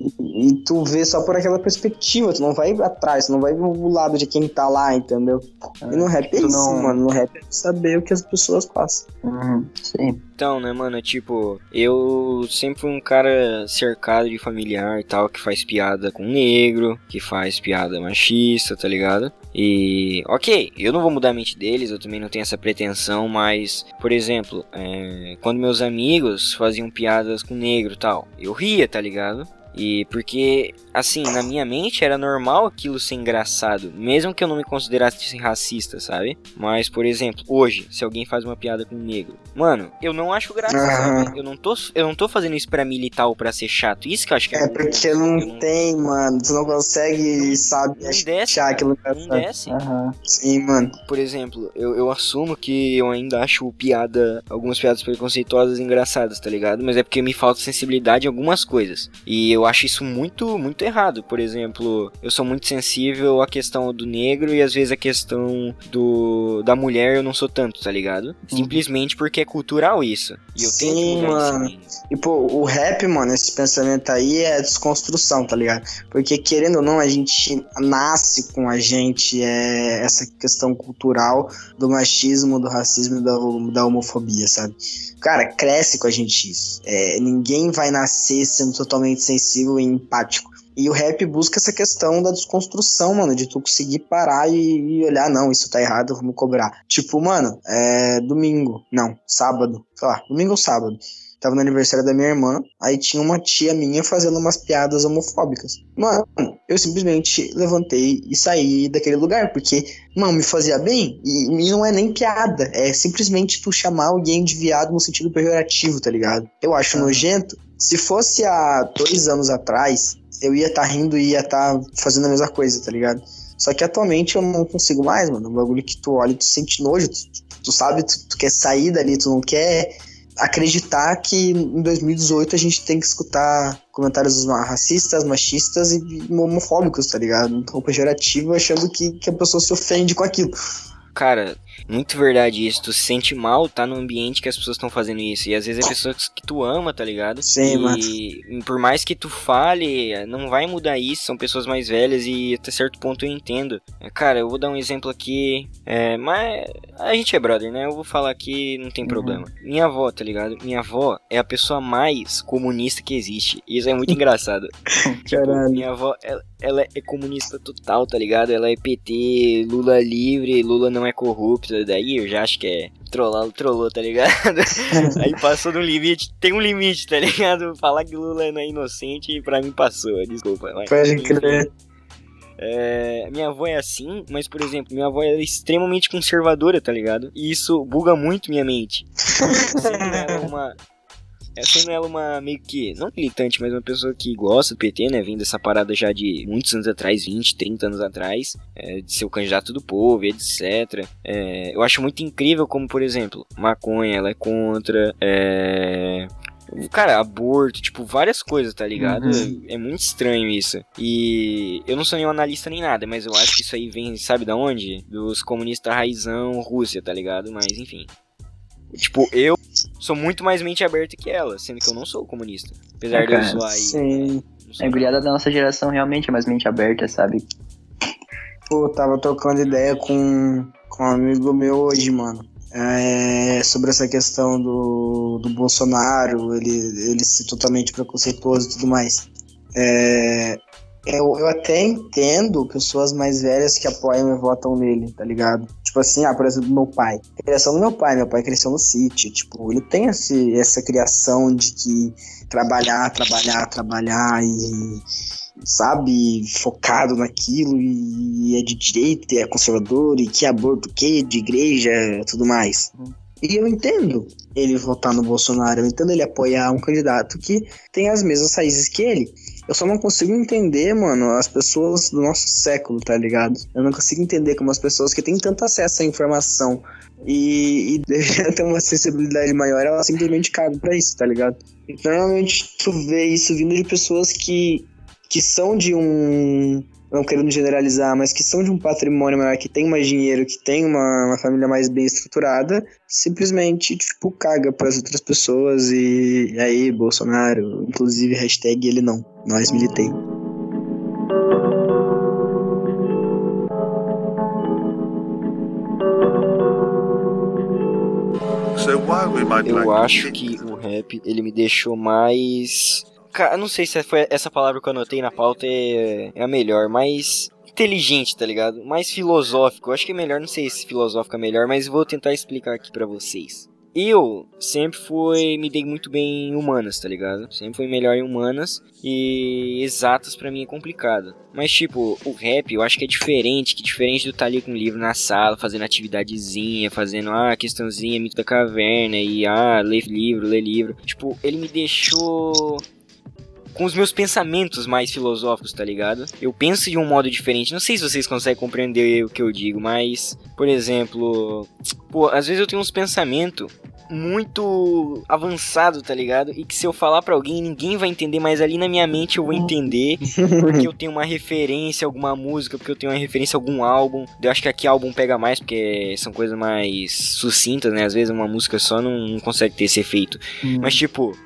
e tu vê só por aquela perspectiva, tu não vai atrás, tu não vai pro lado de quem tá lá, entendeu? É, e no rap é isso, não... mano. No rap é saber o que as pessoas passam. Uhum, sim. Então, né, mano, tipo, eu sempre fui um cara cercado de familiar e tal, que faz piada com negro, que faz piada machista, tá ligado? E, ok, eu não vou mudar a mente deles, eu também não tenho essa pretensão, mas, por exemplo, é, quando meus amigos faziam piadas com negro e tal, eu ria, tá ligado? E porque, assim, na minha mente era normal aquilo ser engraçado, mesmo que eu não me considerasse racista, sabe? Mas, por exemplo, hoje, se alguém faz uma piada com um negro, mano, eu não acho graça, uhum. sabe? Eu não, tô, eu não tô fazendo isso pra militar ou pra ser chato. Isso que eu acho que é. É porque não, não tem, mano. Tu não consegue, não, sabe, não desce, achar aquilo Não desce. Uhum. Sim, mano. Por exemplo, eu, eu assumo que eu ainda acho piada, algumas piadas preconceituosas engraçadas, tá ligado? Mas é porque me falta sensibilidade em algumas coisas. E eu eu acho isso muito, muito errado. Por exemplo, eu sou muito sensível à questão do negro e às vezes a questão do da mulher eu não sou tanto, tá ligado? Uhum. Simplesmente porque é cultural isso. E eu Sim, tenho mano. E pô, o rap, mano, esse pensamento aí é desconstrução, tá ligado? Porque querendo ou não, a gente nasce com a gente é, essa questão cultural do machismo, do racismo e da, da homofobia, sabe? Cara, cresce com a gente isso. É, ninguém vai nascer sendo totalmente sensível e empático. E o rap busca essa questão da desconstrução, mano, de tu conseguir parar e, e olhar, não, isso tá errado, vamos cobrar. Tipo, mano, é domingo, não, sábado, sei lá, domingo ou sábado tava no aniversário da minha irmã, aí tinha uma tia minha fazendo umas piadas homofóbicas. Mano, eu simplesmente levantei e saí daquele lugar, porque, mano, me fazia bem, e, e não é nem piada, é simplesmente tu chamar alguém de viado no sentido pejorativo, tá ligado? Eu acho nojento. Se fosse há dois anos atrás, eu ia estar tá rindo e ia estar tá fazendo a mesma coisa, tá ligado? Só que atualmente eu não consigo mais, mano. Um bagulho que tu olha e tu sente nojo, tu, tu sabe, tu, tu quer sair dali, tu não quer acreditar que em 2018 a gente tem que escutar comentários racistas, machistas e homofóbicos, tá ligado? Um pouco pejorativo, achando que, que a pessoa se ofende com aquilo. Cara, Muito verdade isso. Tu se sente mal, tá no ambiente que as pessoas estão fazendo isso. E às vezes é pessoas que tu ama, tá ligado? Sim, e por mais que tu fale, não vai mudar isso. São pessoas mais velhas e até certo ponto eu entendo. Cara, eu vou dar um exemplo aqui. É, mas a gente é brother, né? Eu vou falar aqui, não tem problema. Minha avó, tá ligado? Minha avó é a pessoa mais comunista que existe. E isso é muito engraçado. Tipo, minha avó, ela, ela é comunista total, tá ligado? Ela é PT, Lula livre, Lula não é corrupto. Daí eu já acho que é trollar, trollou, tá ligado? Aí passou no limite, tem um limite, tá ligado? Falar que Lula não é inocente, pra mim passou, desculpa. Mas, Pode crer. É, minha avó é assim, mas por exemplo, minha avó é extremamente conservadora, tá ligado? E isso buga muito minha mente. Sendo ela uma. É, Sendo ela uma meio que, não militante, mas uma pessoa que gosta do PT, né? Vindo dessa parada já de muitos anos atrás, 20, 30 anos atrás, é, de ser o candidato do povo, etc. É, eu acho muito incrível como, por exemplo, maconha, ela é contra. É, Cara, aborto, tipo, várias coisas, tá ligado? É muito estranho isso. E eu não sou nenhum analista nem nada, mas eu acho que isso aí vem, sabe da onde? Dos comunistas raizão Rússia, tá ligado? Mas enfim. Tipo, eu sou muito mais mente aberta que ela, sendo que eu não sou comunista. Apesar É, de eu zoar aí. Sim. sou A guriada da nossa geração realmente é mais mente aberta, sabe? Pô, tava trocando ideia com, com um amigo meu hoje, mano. É, sobre essa questão do, do Bolsonaro, ele, ele ser totalmente preconceituoso e tudo mais. É, eu, eu até entendo pessoas mais velhas que apoiam e votam nele, tá ligado? Tipo assim, ah, por exemplo, meu pai. Criação do meu pai, meu pai cresceu no sítio. Tipo, ele tem esse, essa criação de que trabalhar, trabalhar, trabalhar e sabe, focado naquilo e é de direita, e é conservador e que aborto, que de igreja, tudo mais. E eu entendo ele votar no Bolsonaro, eu entendo ele apoiar um candidato que tem as mesmas raízes que ele. Eu só não consigo entender, mano, as pessoas do nosso século, tá ligado? Eu não consigo entender como as pessoas que têm tanto acesso à informação e, e deveriam ter uma sensibilidade maior, elas simplesmente cagam pra isso, tá ligado? Então, normalmente tu vê isso vindo de pessoas que, que são de um. Não querendo generalizar, mas que são de um patrimônio maior, que tem mais dinheiro, que tem uma, uma família mais bem estruturada, simplesmente, tipo, caga pras outras pessoas e, e aí, Bolsonaro, inclusive, hashtag ele não, nós militei. Eu acho que o rap, ele me deixou mais. Cara, não sei se foi essa palavra que eu anotei na pauta é, é a melhor, mas inteligente, tá ligado? Mais filosófico. Acho que é melhor, não sei se filosófico é melhor, mas vou tentar explicar aqui pra vocês. Eu sempre fui, me dei muito bem em humanas, tá ligado? Sempre fui melhor em humanas e exatas pra mim é complicado. Mas tipo, o rap eu acho que é diferente, que diferente do estar ali com o livro na sala, fazendo atividadezinha, fazendo ah, questãozinha, mito da caverna e ah, ler livro, ler livro. Tipo, ele me deixou com os meus pensamentos mais filosóficos, tá ligado? Eu penso de um modo diferente. Não sei se vocês conseguem compreender o que eu digo, mas, por exemplo, pô, às vezes eu tenho uns pensamentos muito avançado, tá ligado? E que se eu falar pra alguém, ninguém vai entender, mas ali na minha mente eu vou entender, porque eu tenho uma referência a alguma música, porque eu tenho uma referência a algum álbum. Eu acho que aqui álbum pega mais, porque são coisas mais sucintas, né? Às vezes uma música só não, não consegue ter esse efeito. Mas tipo,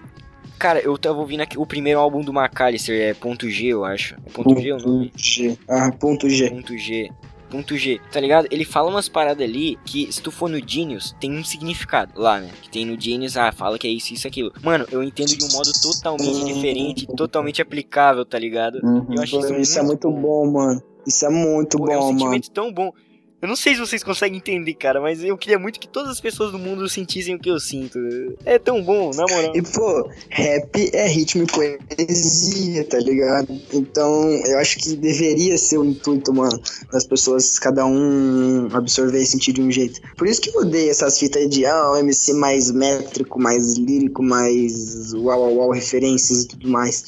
Cara, eu tava ouvindo aqui, o primeiro álbum do McAllister, é Ponto G, eu acho. É Ponto G o nome? G. Ah, ponto G. Ponto G. Ponto G, tá ligado? Ele fala umas paradas ali que, se tu for no Genius, tem um significado lá, né? Que tem no Genius, ah, fala que é isso, isso, aquilo. Mano, eu entendo de um modo totalmente diferente, totalmente aplicável, tá ligado? Eu acho isso, Isso é muito bom, mano. Isso é muito Pô, bom, é um mano. sentimento tão bom. Eu não sei se vocês conseguem entender, cara, mas eu queria muito que todas as pessoas do mundo sentissem o que eu sinto. É tão bom, na moral. E, pô, rap é ritmo e poesia, tá ligado? Então, eu acho que deveria ser o intuito, mano, das pessoas, cada um absorver e sentir de um jeito. Por isso que eu odeio essas fitas de, ah, MC mais métrico, mais lírico, mais uau, uau, uau, referências e tudo mais.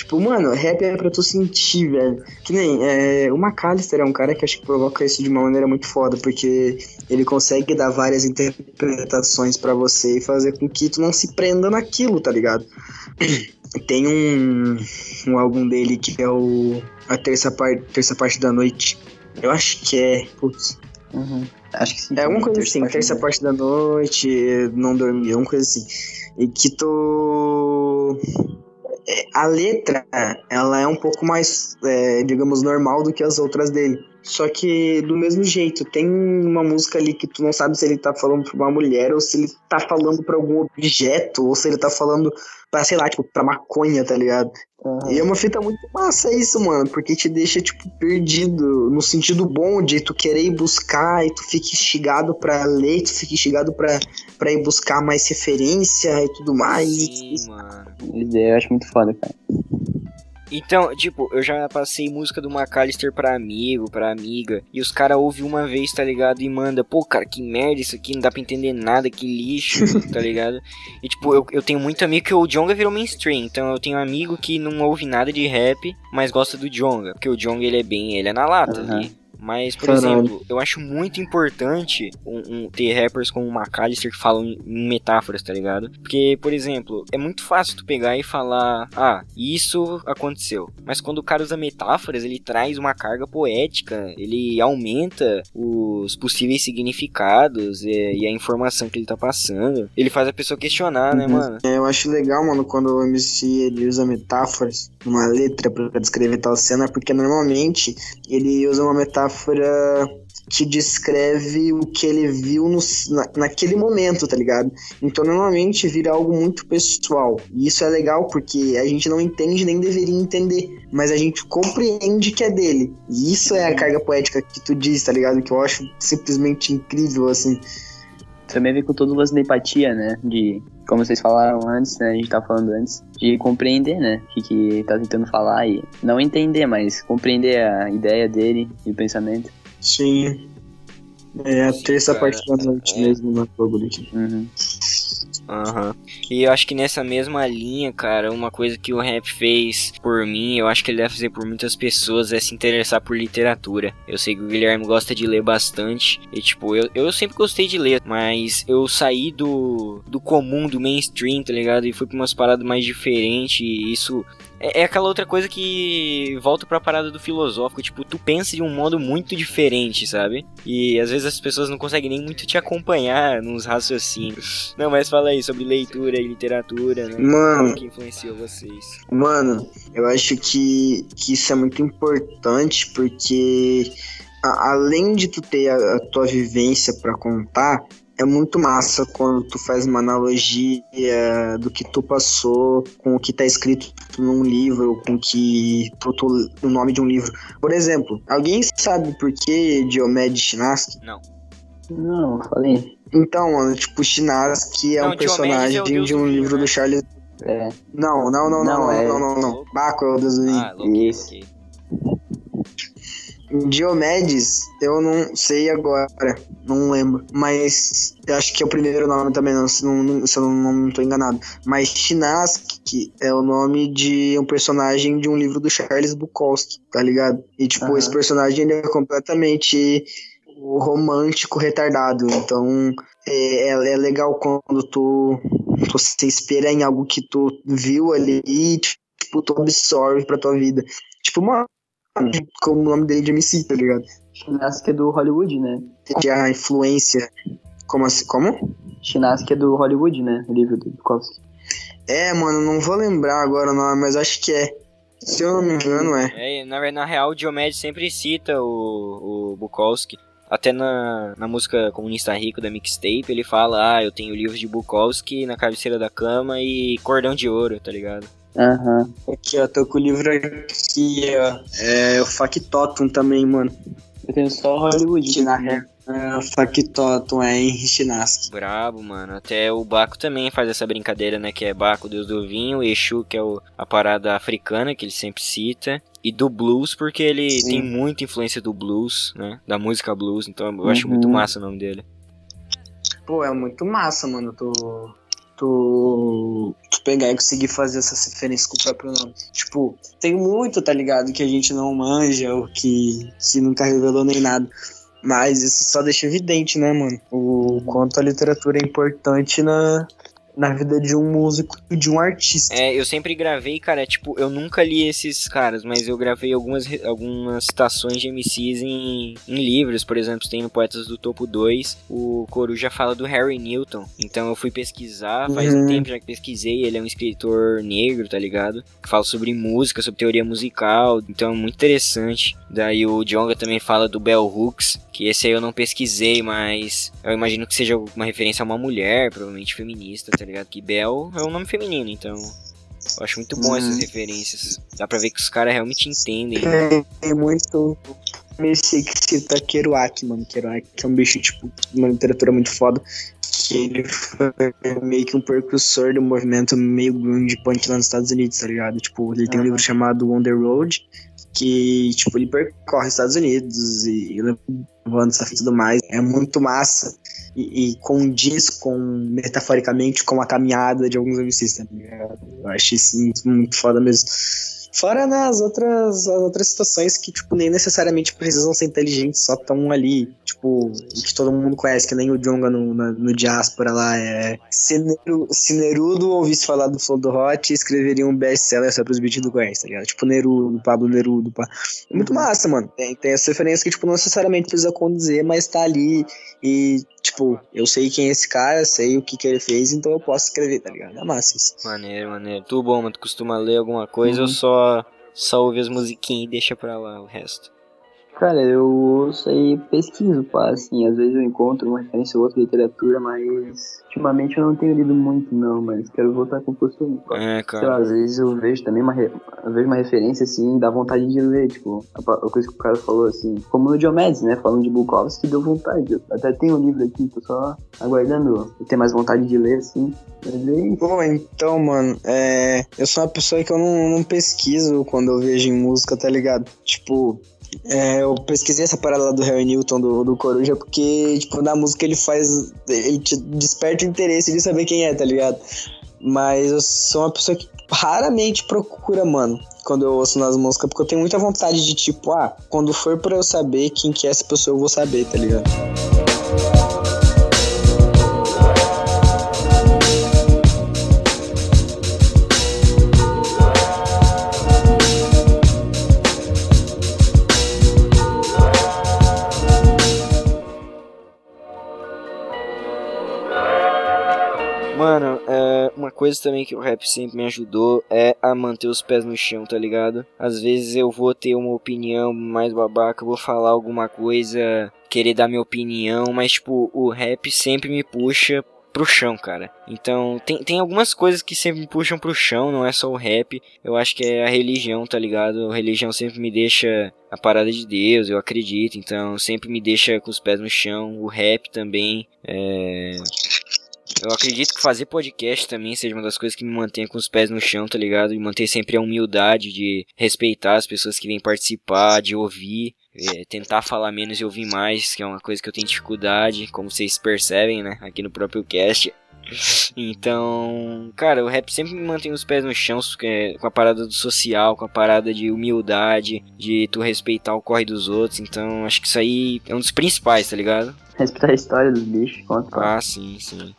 Tipo, mano, rap é pra tu sentir, velho. Que nem, é, o McAllister é um cara que acho que provoca isso de uma maneira muito foda, porque ele consegue dar várias interpretações pra você e fazer com que tu não se prenda naquilo, tá ligado? Tem um, um álbum dele que é o A Terça, par, terça Parte da Noite. Eu acho que é. Putz. Acho que sim. É uma coisa assim, terça parte da noite, não dormir, uma coisa assim. E que tu. É, A letra, ela é um pouco mais, é, digamos, normal do que as outras dele. Só que do mesmo jeito, tem uma música ali que tu não sabe se ele tá falando pra uma mulher ou se ele tá falando pra algum objeto ou se ele tá falando pra, sei lá, tipo, pra maconha, tá ligado? E é uma fita muito massa isso, mano, porque te deixa, tipo, perdido no sentido bom de tu querer ir buscar e tu fica instigado pra ler, tu fica instigado pra, pra ir buscar mais referência e tudo mais. Sim, mano. Eu acho muito foda, cara. Então, tipo, eu já passei música do McAllister pra amigo, pra amiga, e os caras ouvem uma vez, tá ligado? E manda, pô, cara, que merda isso aqui, não dá pra entender nada, que lixo, tá ligado? E tipo, eu, eu tenho muito amigo que o Jonga virou mainstream, então eu tenho um amigo que não ouve nada de rap, mas gosta do Jonga, porque o Jonga ele é bem, ele é na lata ali. Mas, por Caralho. exemplo, eu acho muito importante um, um- ter rappers como o McAllister que falam em, em metáforas, tá ligado? Porque, por exemplo, é muito fácil tu pegar e falar, ah, isso aconteceu. Mas quando o cara usa metáforas, ele traz uma carga poética, ele aumenta os possíveis significados e, e a informação que ele tá passando. Ele faz a pessoa questionar, né, Uhum. mano? É, eu acho legal, mano, quando o MC ele usa metáforas numa letra pra descrever tal cena, porque normalmente ele usa uma metáfora que descreve o que ele viu no, na, naquele momento, tá ligado? Então normalmente vira algo muito pessoal. E isso é legal porque a gente não entende nem deveria entender, mas a gente compreende que é dele. E isso é a carga poética que tu diz, tá ligado? Que eu acho simplesmente incrível, assim. Também vem com todo o lance da empatia, né? De, como vocês falaram antes, né? A gente tá falando antes, de compreender, né? O que, que tá tentando falar e não entender, mas compreender a ideia dele e o pensamento. Sim. É a cara, parte da noite é. mesmo no bagulho aqui. Uhum. Aham. E eu acho que nessa mesma linha, cara, uma coisa que o rap fez por mim, eu acho que ele deve fazer por muitas pessoas, é se interessar por literatura. Eu sei que o Guilherme gosta de ler bastante, e tipo, eu, eu sempre gostei de ler, mas eu saí do, do comum, do mainstream, tá ligado? E fui pra umas paradas mais diferentes, e isso é, é aquela outra coisa que volta pra parada do filosófico, tipo, tu pensa de um modo muito diferente, sabe? E às vezes as pessoas não conseguem nem muito te acompanhar nos raciocínios. Não, mas fala aí sobre leitura e literatura, né? Mano. Como que influenciou vocês? Mano, eu acho que, que isso é muito importante porque além de tu ter a, a tua vivência pra contar, é muito massa quando tu faz uma analogia do que tu passou com o que tá escrito num livro, com que tu, tu- o nome de um livro. Por exemplo, alguém sabe por que Diomedes Chinaski? Não, falei. Então, mano, tipo, Chinaski é Não, um é personagem deus de um livro né? do Charles. É, Não, não, não, não, Não, não, é- não, não, não. Baco é o deus do. Ah, Isso. Diomedes, eu não sei agora, não lembro. Mas eu acho que é o primeiro nome também, não, se, não, se eu não, não tô enganado. Mas Chinaski é o nome de um personagem de um livro do Charles Bukowski, tá ligado? E, tipo, Aham. esse personagem ele é completamente romântico, retardado. Então, é, é, é legal quando tu, tu se inspira em algo que tu viu ali e, tipo, tu absorve pra tua vida. Tipo, mano, como o nome dele de MC, tá ligado? Chinaski é do Hollywood, né? Que a influência. Como assim? Como? Chinaski é do Hollywood, né? O livro do Bukowski. É, mano, não vou lembrar agora o nome, mas acho que é. Se eu não me engano, é. É, na, na real, o Diomedes sempre cita o, o Bukowski. Até na, na música Comunista Rico da mixtape, ele fala: Ah, eu tenho livros de Bukowski na cabeceira da cama e cordão de ouro, tá ligado? Aham. Aqui, ó, tô com o livro aqui, ó. É o Factotum também, mano. Eu tenho só Hollywood. Na real. É o Factotum, é Henry Chinaski. Brabo, mano. Até o Baco também faz essa brincadeira, né? Que é Baco, deus do vinho, Exu, que é o- a parada africana, que ele sempre cita. E do blues, porque ele Sim. tem muita influência do blues, né? Da música blues, então eu acho muito Uhum. massa o nome dele. Pô, é muito massa, mano. Tu. Tu. Tu pegar e conseguir fazer essas referências com o próprio nome. Tipo, tem muito, tá ligado? Que a gente não manja ou que, que nunca revelou nem nada. Mas isso só deixa evidente, né, mano? O quanto a literatura é importante na, na vida de um músico e de um artista. É, eu sempre gravei, cara, tipo, eu nunca li esses caras, mas eu gravei algumas, algumas citações de MCs em, em livros, por exemplo, tem no Poetas do Topo 2, o Coruja fala do Harry Newton, então eu fui pesquisar, faz um Uhum. tempo já que pesquisei, ele é um escritor negro, tá ligado? Que fala sobre música, sobre teoria musical, então é muito interessante. Daí o Jonga também fala do Bell Hooks, que esse aí eu não pesquisei, mas eu imagino que seja uma referência a uma mulher, provavelmente feminista, tá ligado? Que Bell é um nome feminino, então eu acho muito bom essas referências. Dá pra ver que os caras realmente entendem. Tem muito MC que cita Kerouac, mano. Kerouac é um bicho, tipo, uma literatura muito foda. Que ele foi meio que um precursor do movimento meio grunge punk lá nos Estados Unidos, tá ligado? Tipo, ele tem um livro chamado On The Road, que, tipo, ele percorre os Estados Unidos e, levando essa e tudo mais. É muito massa e, e condiz com, metaforicamente, com a caminhada de alguns MCs, tá ligado? Eu acho isso muito, muito foda mesmo. Fora nas outras, as outras situações que, tipo, nem necessariamente precisam ser inteligentes, só estão ali, tipo, que todo mundo conhece, que nem o Jonga no, na- no Diáspora lá, é... Se, se Nerudo ouvisse falar do Flow do Hot, escreveria um best-seller sobre os beats do Goiás, tá ligado? Tipo, Nerudo, Pablo Nerudo, pá. É muito massa, mano. Tem, tem essa referência que, tipo, não necessariamente precisa condizer, mas tá ali e, tipo, eu sei quem é esse cara, sei o que que ele fez, então eu posso escrever, tá ligado? É massa isso. Maneiro, maneiro. Tu bom, mas tu costuma ler alguma coisa ou só, só ouve as musiquinhas e deixa pra lá o resto? Cara, eu ouço aí pesquiso, pá, assim, às vezes eu encontro uma referência ou outra de literatura, mas ultimamente eu não tenho lido muito não, mas quero voltar com o costume, pá. É, lá, cara. às vezes eu vejo também uma, re- eu vejo uma referência assim, dá vontade de ler, tipo, a, coisa que o cara falou assim, como no Diomedes, né, falando de Bukowski, deu vontade. Eu até tenho um livro aqui, tô só aguardando ter mais vontade de ler, assim. Mas é isso. Bom, então, mano, é, eu sou uma pessoa que eu não, não pesquiso quando eu vejo em música, tá ligado? Tipo, é, eu pesquisei essa parada lá do Harry Newton, do, do Coruja, porque, tipo, na música ele faz. Ele te desperta o interesse de saber quem é, tá ligado? Mas eu sou uma pessoa que raramente procura, mano, quando eu ouço nas músicas, porque eu tenho muita vontade de, tipo, ah, quando for pra eu saber quem que é essa pessoa, eu vou saber, tá ligado? Coisa também que o rap sempre me ajudou é a manter os pés no chão, tá ligado? Às vezes eu vou ter uma opinião mais babaca, vou falar alguma coisa, querer dar minha opinião, mas tipo, o rap sempre me puxa pro chão, cara. Então, tem, tem algumas coisas que sempre me puxam pro chão, não é só o rap. Eu acho que é a religião, tá ligado? A religião sempre me deixa a parada de Deus, eu acredito. Então, sempre me deixa com os pés no chão. O rap também. É... Eu acredito que fazer podcast também seja uma das coisas que me mantém com os pés no chão, tá ligado? E manter sempre a humildade de respeitar as pessoas que vêm participar, de ouvir, é, tentar falar menos e ouvir mais, que é uma coisa que eu tenho dificuldade, como vocês percebem, né? Aqui no próprio cast. Então, cara, o rap sempre me mantém os pés no chão é, com a parada do social, com a parada de humildade, de tu respeitar o corre dos outros. Então, acho que isso aí é um dos principais, tá ligado? Respeitar a história dos bichos, conta. Ah, sim, sim.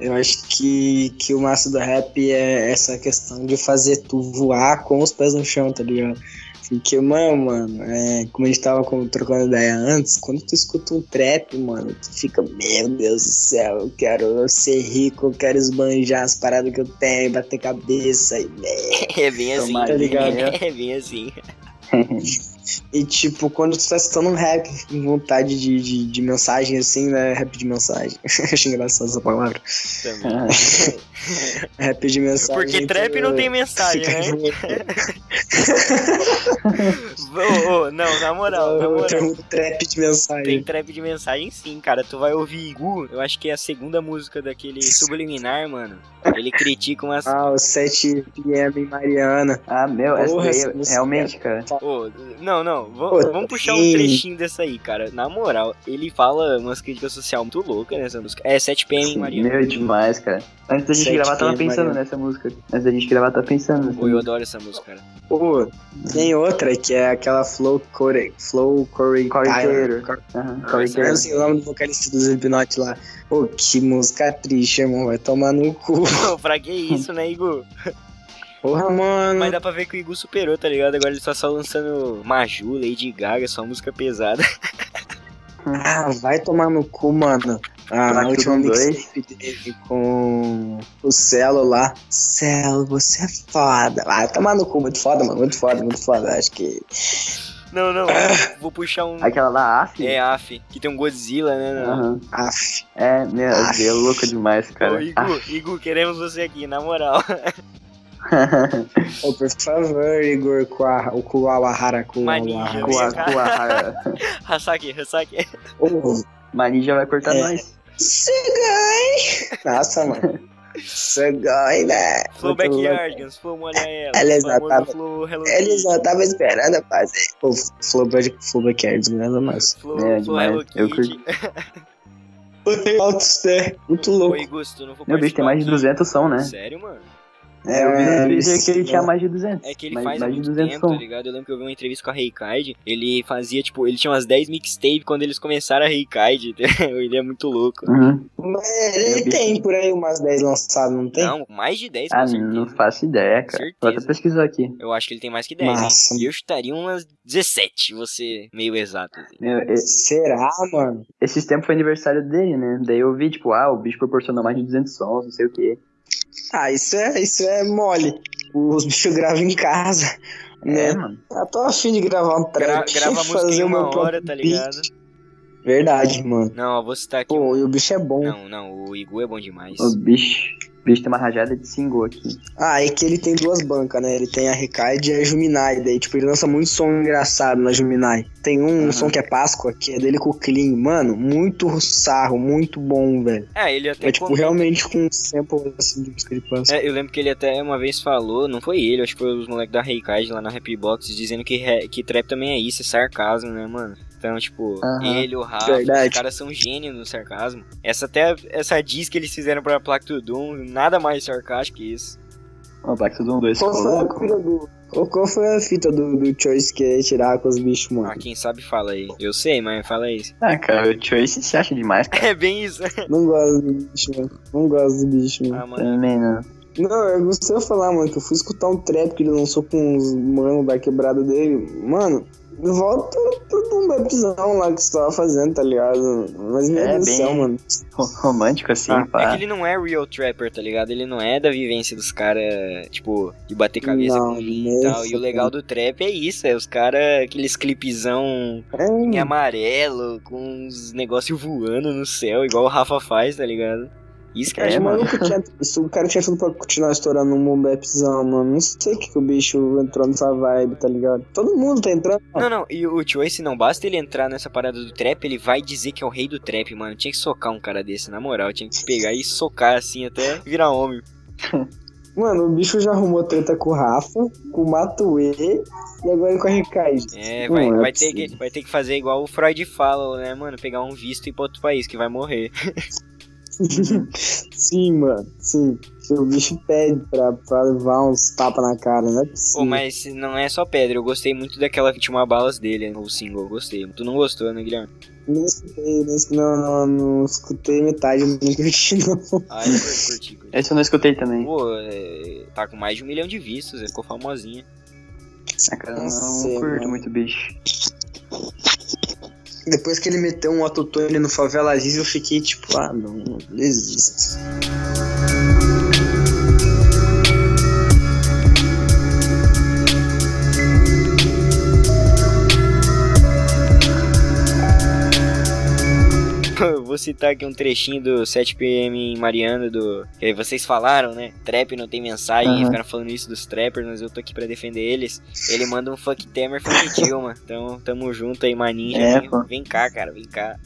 Eu acho que, que o massa do rap é essa questão de fazer tu voar com os pés no chão, tá ligado? Porque, mano, mano, é, como a gente tava trocando ideia antes, quando tu escuta um trap, mano, tu fica, meu Deus do céu, eu quero ser rico, eu quero esbanjar as paradas que eu tenho, bater cabeça e. É bem assim, Tá ligado? É bem assim. E tipo, quando tu tá escutando um rap com vontade de, de, de mensagem assim, né? Rap de mensagem. Acho engraçado essa palavra. Também. Rap de mensagem. Porque trap não tem mensagem, né? Ô, ô, não, na moral, na moral. tenho um trap de Tem mensagem. trap de mensagem sim, cara. Tu vai ouvir Gu, eu acho que é a segunda música daquele Subliminar, mano. Ele critica umas. Ah, o 7 PM Mariana. Ah, meu, Porra, daí, essa música- realmente, cara. Ô, não, Não, não, Pô, vamos puxar um trechinho dessa aí, cara. Na moral, ele fala umas críticas social muito loucas nessa música. É 7pm, Mariana. Meu, demais, cara. Antes da gente gravar, tava pensando Mariana. nessa música. Antes da gente gravar, tava pensando nessa Pô, eu adoro essa música, cara. Pô, tem outra que é aquela Flow Core. Flow Corey. Tyler. Aham, Eu corriqueiro. não sei o nome do vocalista do Slipknot lá. Pô, que música triste, irmão. Vai tomar no cu. Pô, pra que isso, né, Igor? Porra, mano. Mas dá pra ver que o Igor superou, tá ligado? Agora ele tá só lançando Maju, Lady Gaga, só música pesada. Ah, vai tomar no cu, mano. Ah, a última Widow dois. mixtape dele com o Celo lá. Celo, você é foda. Vai tomar no cu, muito foda, mano. Muito foda, muito foda. Acho que. Não, não, vou puxar um. Aquela lá, AF? É, AF, que tem um Godzilla, né? não? Aham. Af. É, meu. Deus, louca demais, Ô, cara. Igor, Igor, queremos você aqui, na moral. Ô, por favor, Igor, a- o Kuawahara, Kuawahara. Cua, Hasaki, Hasaki. Ô, Mani já vai cortar É. nós. Segai! Nossa, mano. Segai, né? Flow. Backyardigans, Flow Molha Ela. Ela. Flow Hello Ele Kitty. só tava esperando eu fazer. O Flow Back- Flow Backyards, né? Mas. Flow, É, Flow demais. Hello Eu Kitty. Altos pé. Muito louco. Se tu não for Meu bicho tem mais de participar 200 som, né? Sério, mano? É, eu vi no Twitter que ele tinha né? mais de 200. É que ele mais, faz há mais de muito 200 tempo, tá ligado? Eu lembro que eu vi uma entrevista com a Reikard. Ele fazia, tipo, ele tinha umas 10 mixtapes quando eles começaram a Reikard. entendeu? ele é muito louco. Uhum. Mas ele tem por aí umas 10 lançadas, não tem? Não, mais de 10 com Ah, não faço ideia, cara. Vou até pesquisar aqui. Eu acho que ele tem mais que 10. hein? Massa. E eu chutaria umas 17, você meio exato. assim. Meu, e- Será, mano? esses tempos foi aniversário dele, né? Daí eu vi, tipo, ah, o bicho proporcionou mais de 200 sons, não sei o quê. Ah, isso é, isso é mole. Os bichos gravam em casa. É, Né? mano. Eu tô afim de gravar um Gra trap. grava a música fazer o meu uma hora, tá beat. Verdade, mano. Não, eu vou citar aqui. Pô, e o bicho é bom. Não, não, o Igu é bom demais. O bicho, o bicho tem uma rajada de single aqui. Ah, é que ele tem duas bancas, né? Ele tem a Recaide e a Juminai. Daí, tipo, ele lança muito som engraçado na Juminai. Tem um Uhum. som que é Páscoa, que é dele com o Clean. Mano, muito sarro, muito bom, velho. É, ele até É, tipo, comenta- realmente com um sample, assim, de música de passa. É, eu lembro que ele até uma vez falou, não foi ele, acho que foi os moleques da Reikard lá na Rap Box, dizendo que, re- que trap também é isso, é sarcasmo, né, mano? Então, tipo, ele, o Rafa, Verdade. os caras são gênios no sarcasmo. Essa até, essa diz que eles fizeram pra Plaque to Doom, nada mais sarcástico que isso. O Black Doom 2 Qual foi a louco. fita do. Qual- foi a fita do, do Choice que ia tirar com os bichos, mano? Ah, quem sabe fala aí. Eu sei, mas fala aí. Ah, cara, o Choice se acha demais, cara. É bem isso. Não gosto do bicho, mano. Não gosto do bicho, mano. Ah, mano. Também não. Não, eu gostei de falar, mano, que eu fui escutar um trap que ele lançou com os mano da quebrada dele. Mano, volta pro um bebzão lá que você tava fazendo, tá ligado? Mas meu É, Deus bem- céu, mano. Ro- Romântico assim, Ah, É pá. que ele não é real trapper, tá ligado? Ele não é da vivência dos caras, tipo, de bater cabeça Não, com e tal. E o legal do trap é isso, é os caras, aqueles clipezão É, em amarelo, com uns negócios voando no céu, igual o Rafa faz, tá ligado? Isso que É, o mano. tinha. Isso, o cara tinha tudo pra continuar estourando um bombepzão, mano. Não sei que, que o bicho entrou nessa vibe, tá ligado? Todo mundo tá entrando. Não, não, e o Choice não basta ele entrar nessa parada do trap, ele vai dizer que é o rei do trap, mano. Tinha que socar um cara desse, na moral. Tinha que pegar e socar assim até virar homem. Mano, o bicho já arrumou treta com o Rafa, com o Matue e agora com a Recaide. É, Não vai, é vai, ter que, vai ter que fazer igual o Freud fala, né, mano? Pegar um visto e ir pra outro país, que vai morrer. Sim, mano, sim. O bicho pede pra, pra levar uns tapas na cara, não é possível. Pô, mas não é só pedra, eu gostei muito daquela que tinha uma balas dele, o single, eu gostei. Tu não gostou, né, Guilherme? Não escutei, não, escutei- não, não, não escutei metade, não curti não. Ah, eu curti, curti. Esse eu não escutei também. Pô, é, tá com mais de um milhão de vistos, é, ficou famosinha. Eu Não não sei, curto mano. muito bicho. Depois que ele meteu um autotune no Favela Aziz, eu fiquei tipo, ah, não, não existe. Vou citar aqui um trechinho do 7pm em Mariana, do. Que vocês falaram, né? Trap não tem mensagem, Aham. ficaram falando isso dos trappers, mas eu tô aqui pra defender eles. Ele manda um fuck Temer, fuck Dilma. Então tamo junto aí, maninja. É, vem, vem cá, cara, vem cá.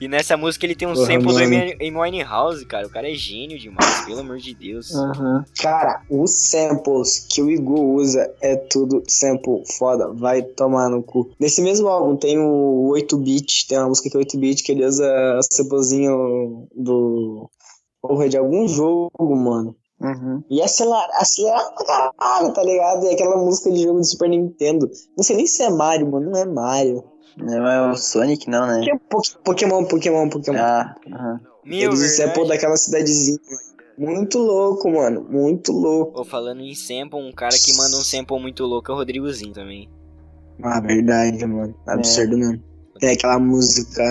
E nessa música ele tem um Porra, sample do mano. Amy Amy Winehouse, cara. O cara é gênio demais, pelo amor de Deus. Aham. Cara, os samples que o Igor usa é tudo sample foda. Vai tomar no cu. Nesse mesmo álbum tem o 8-bit, tem uma música que é 8-bit que ele usa samplezinho do. Porra, de algum jogo, mano. Uhum. E acelera, acelera pra caralho, tá ligado? E aquela música de jogo do Super Nintendo. Não sei nem se é Mario, mano. Não é Mario. Não é o Sonic, não, né? Que é Po- Pokémon, Pokémon, Pokémon. Ah, aham. Meu, Eles sample daquela cidadezinha. Muito louco, mano. Muito louco. Ô, falando em sample, um cara que manda um sample muito louco é o Rodrigozinho também. Ah, verdade, mano. Absurdo mesmo. Tem aquela música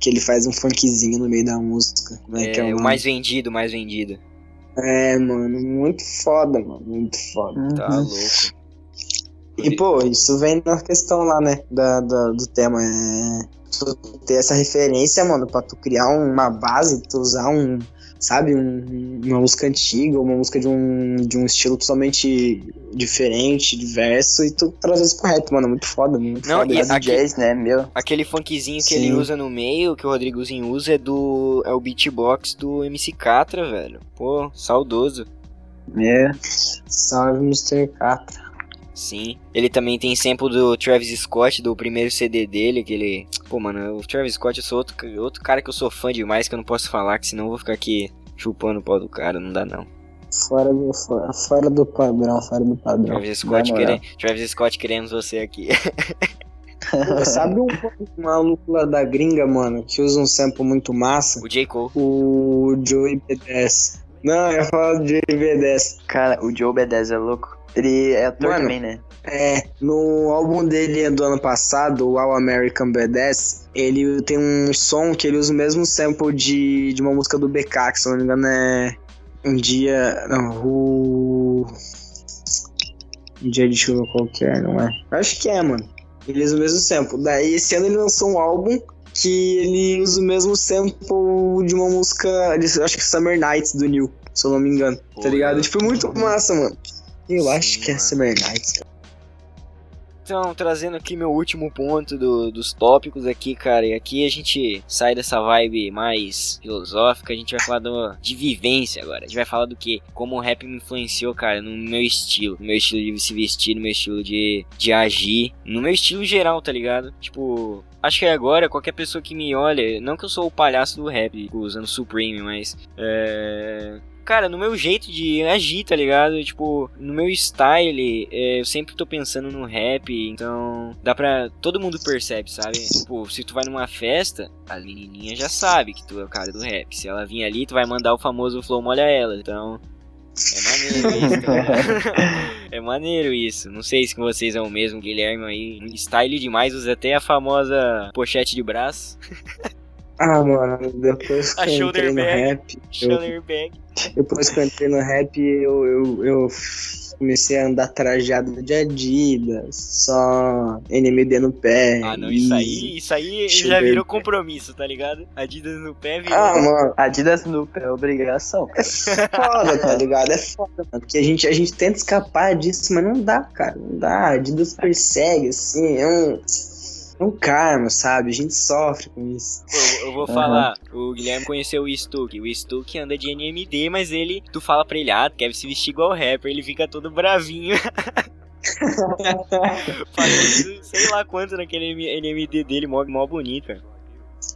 que ele faz um funkzinho no meio da música. Como é, que é o É, o nome? mais vendido, o mais vendido. É, mano, muito foda, mano. Muito foda. Tá Uhum. louco. E, pô, isso vem na questão lá, né? Da, da- do tema. É. Tu ter essa referência, mano, pra tu criar uma base, tu usar um. Sabe, um- uma música antiga, uma música de um, de um estilo totalmente diferente, diverso, e tu trazer isso pro rap, mano. Muito foda, muito Não, foda. e isso. A aqui- jazz, né, meu? Aquele funkzinho que Sim. ele usa no meio, que o Rodrigozinho usa, é do. É o beatbox do MC Catra, velho. Pô, saudoso. Meu. Salve, Mr. Catra. Sim. Ele também tem sample do Travis Scott, do primeiro CD dele, que ele. Pô, mano, o Travis Scott, eu sou outro, outro cara que eu sou fã demais, que eu não posso falar, que senão eu vou ficar aqui chupando o pau do cara, não dá não. Fora do, fora, fora do padrão, fora do padrão. Travis Scott, na moral. quere... Travis Scott queremos você aqui. Pô, Sabe um maluco lá da gringa, mano, que usa um sample muito massa? o J. Cole. O Joey B10. Não, eu ia falar do Joey B10. Cara, o Joe B10 é louco. Ele é ator Mano. também, né? É, no álbum dele do ano passado, o All American B10, ele tem um som que ele usa o mesmo sample de, de uma música do BK, que se eu não me engano é. Um dia. Não, o. Um dia de chuva qualquer, não é? Eu acho que é, mano. Ele usa o mesmo sample. Daí esse ano ele lançou um álbum que ele usa o mesmo sample de uma música. acho que Summer Nights do Neil, se eu não me engano. Pô, tá ligado? Tipo, muito massa, mano. Eu Sim, acho que é mano. Summer Nights, cara. Então, trazendo aqui meu último ponto do- dos tópicos aqui, cara. E aqui a gente sai dessa vibe mais filosófica, a gente vai falar do- de vivência agora. A gente vai falar do que? Como o rap me influenciou, cara, no meu estilo. No meu estilo de se vestir, no meu estilo de, de agir. No meu estilo geral, tá ligado? Tipo, acho que agora qualquer pessoa que me olha, não que eu sou o palhaço do rap, usando Supreme, mas. É. Cara, no meu jeito de agir, tá ligado? Tipo, no meu style, é, eu sempre tô pensando no rap, então dá pra. Todo mundo percebe, sabe? Tipo, se tu vai numa festa, a menininha já sabe que tu é o cara do rap. Se ela vir ali, tu vai mandar o famoso flow molha ela. Então. É maneiro isso, cara. É maneiro isso. Não sei se com vocês é o mesmo, Guilherme aí. Style demais, usa até a famosa pochete de braço. Ah, mano, depois que A eu entrei no bag. rap, eu, bag. depois que eu entrei no rap, eu, eu, eu comecei a andar trajado de Adidas, só NMD no pé. Ah, não, isso aí, isso aí já virou compromisso, tá ligado? Adidas no pé virou. Ah, mano, Adidas no pé, obrigação. é foda, tá ligado? É foda, mano. Porque a gente, a gente tenta escapar disso, mas não dá, cara. Não dá. A Adidas persegue, assim, é um. É um karma, sabe? A gente sofre com isso. Pô, eu- vou Aham. falar, o Guilherme conheceu o Stuck. O Stuck anda de NMD, mas ele, tu fala pra ele, ah, tu quer se vestir igual rapper, ele fica todo bravinho. Fazendo sei lá quanto naquele NMD dele, mó, mó bonito, cara.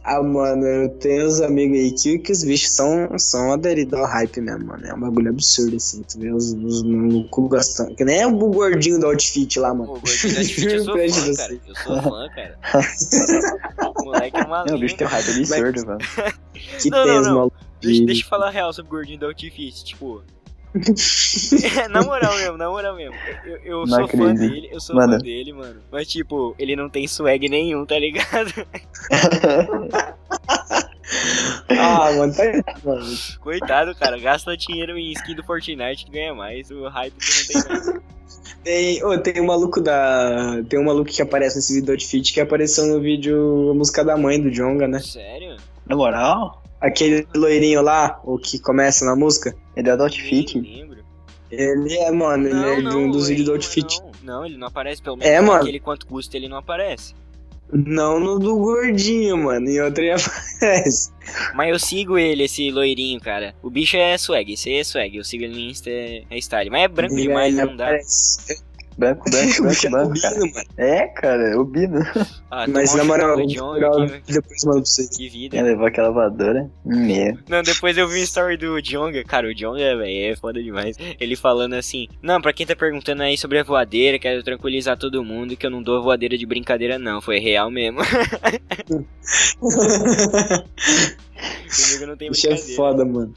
Ah, mano, eu tenho uns amigos aí que, que os bichos são, são aderidos ao hype mesmo, mano. É um bagulho absurdo, assim. Tu vê os, os malucos gastando. Que nem é o gordinho do outfit lá, mano. gordinho da Outfit, eu sou fã, cara. Eu sou fã, cara. O moleque é uma Não, o bicho tem um hype absurdo, mano. Que Não, tem não. Deixa, de- deixa eu falar real sobre o gordinho da Outfit, tipo... na moral mesmo, na moral mesmo. Eu, eu Não sou fã acredito. dele, eu sou Mano. fã dele, mano. Mas tipo, ele não tem swag nenhum, tá ligado? Ah, mano, tá mano. Coitado, cara, gasta dinheiro em skin do Fortnite que ganha mais, o hype que não tem mais. Tem, ô, tem um maluco da. Tem um maluco que aparece nesse vídeo do outfit que apareceu no vídeo a música da mãe do Jonga, né? Sério? Na moral, Aquele loirinho lá, o que começa na música. ele é do outfit. Ele é, mano, ele é de um dos vídeos do outfit. Não, não, ele não aparece, pelo É, menos mano. aquele quanto custa ele não aparece. Não no do gordinho, mano. Em outra ele aparece. Mas eu sigo ele, esse loirinho, cara. O bicho é swag, esse é swag. Eu sigo ele no Insta, é é style. Mas é branco demais, ele não dá. aparece. Branco, branco, O bicho branco, é branco, cara. albino, mano. É, cara, o Bino. Ah, Mas na moral, o- depois mando pra vocês. que vida. Ele levou aquela voadora. Meu. Não, depois eu vi um story do Jonga. Cara, o Jonga, velho, é foda demais. Ele falando assim: Não, pra quem tá perguntando aí sobre a voadeira, quero tranquilizar todo mundo que eu não dou voadeira de brincadeira, não. Foi real mesmo. Comigo não tem é brincadeira. foda, mano.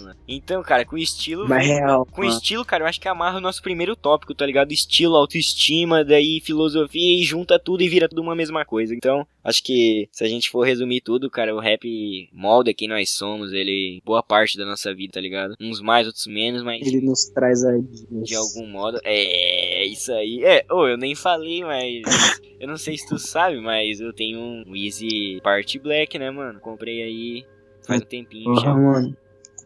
Mano. Então, cara, com estilo. Mas real. Com mano. estilo, cara, eu acho que amarra o nosso primeiro tópico, tá ligado? Estilo, autoestima, daí filosofia e junta tudo e vira tudo uma mesma coisa. Então, acho que se a gente for resumir tudo, cara, o rap molda quem nós somos, ele boa parte da nossa vida, tá ligado? Uns mais, outros menos, mas Ele nos traz a de algum modo. É, isso aí. É, ô, eu nem falei, mas. Eu não sei se tu sabe, mas eu tenho um Easy Party Black, né, mano? Comprei aí faz um tempinho Porra, já. mano.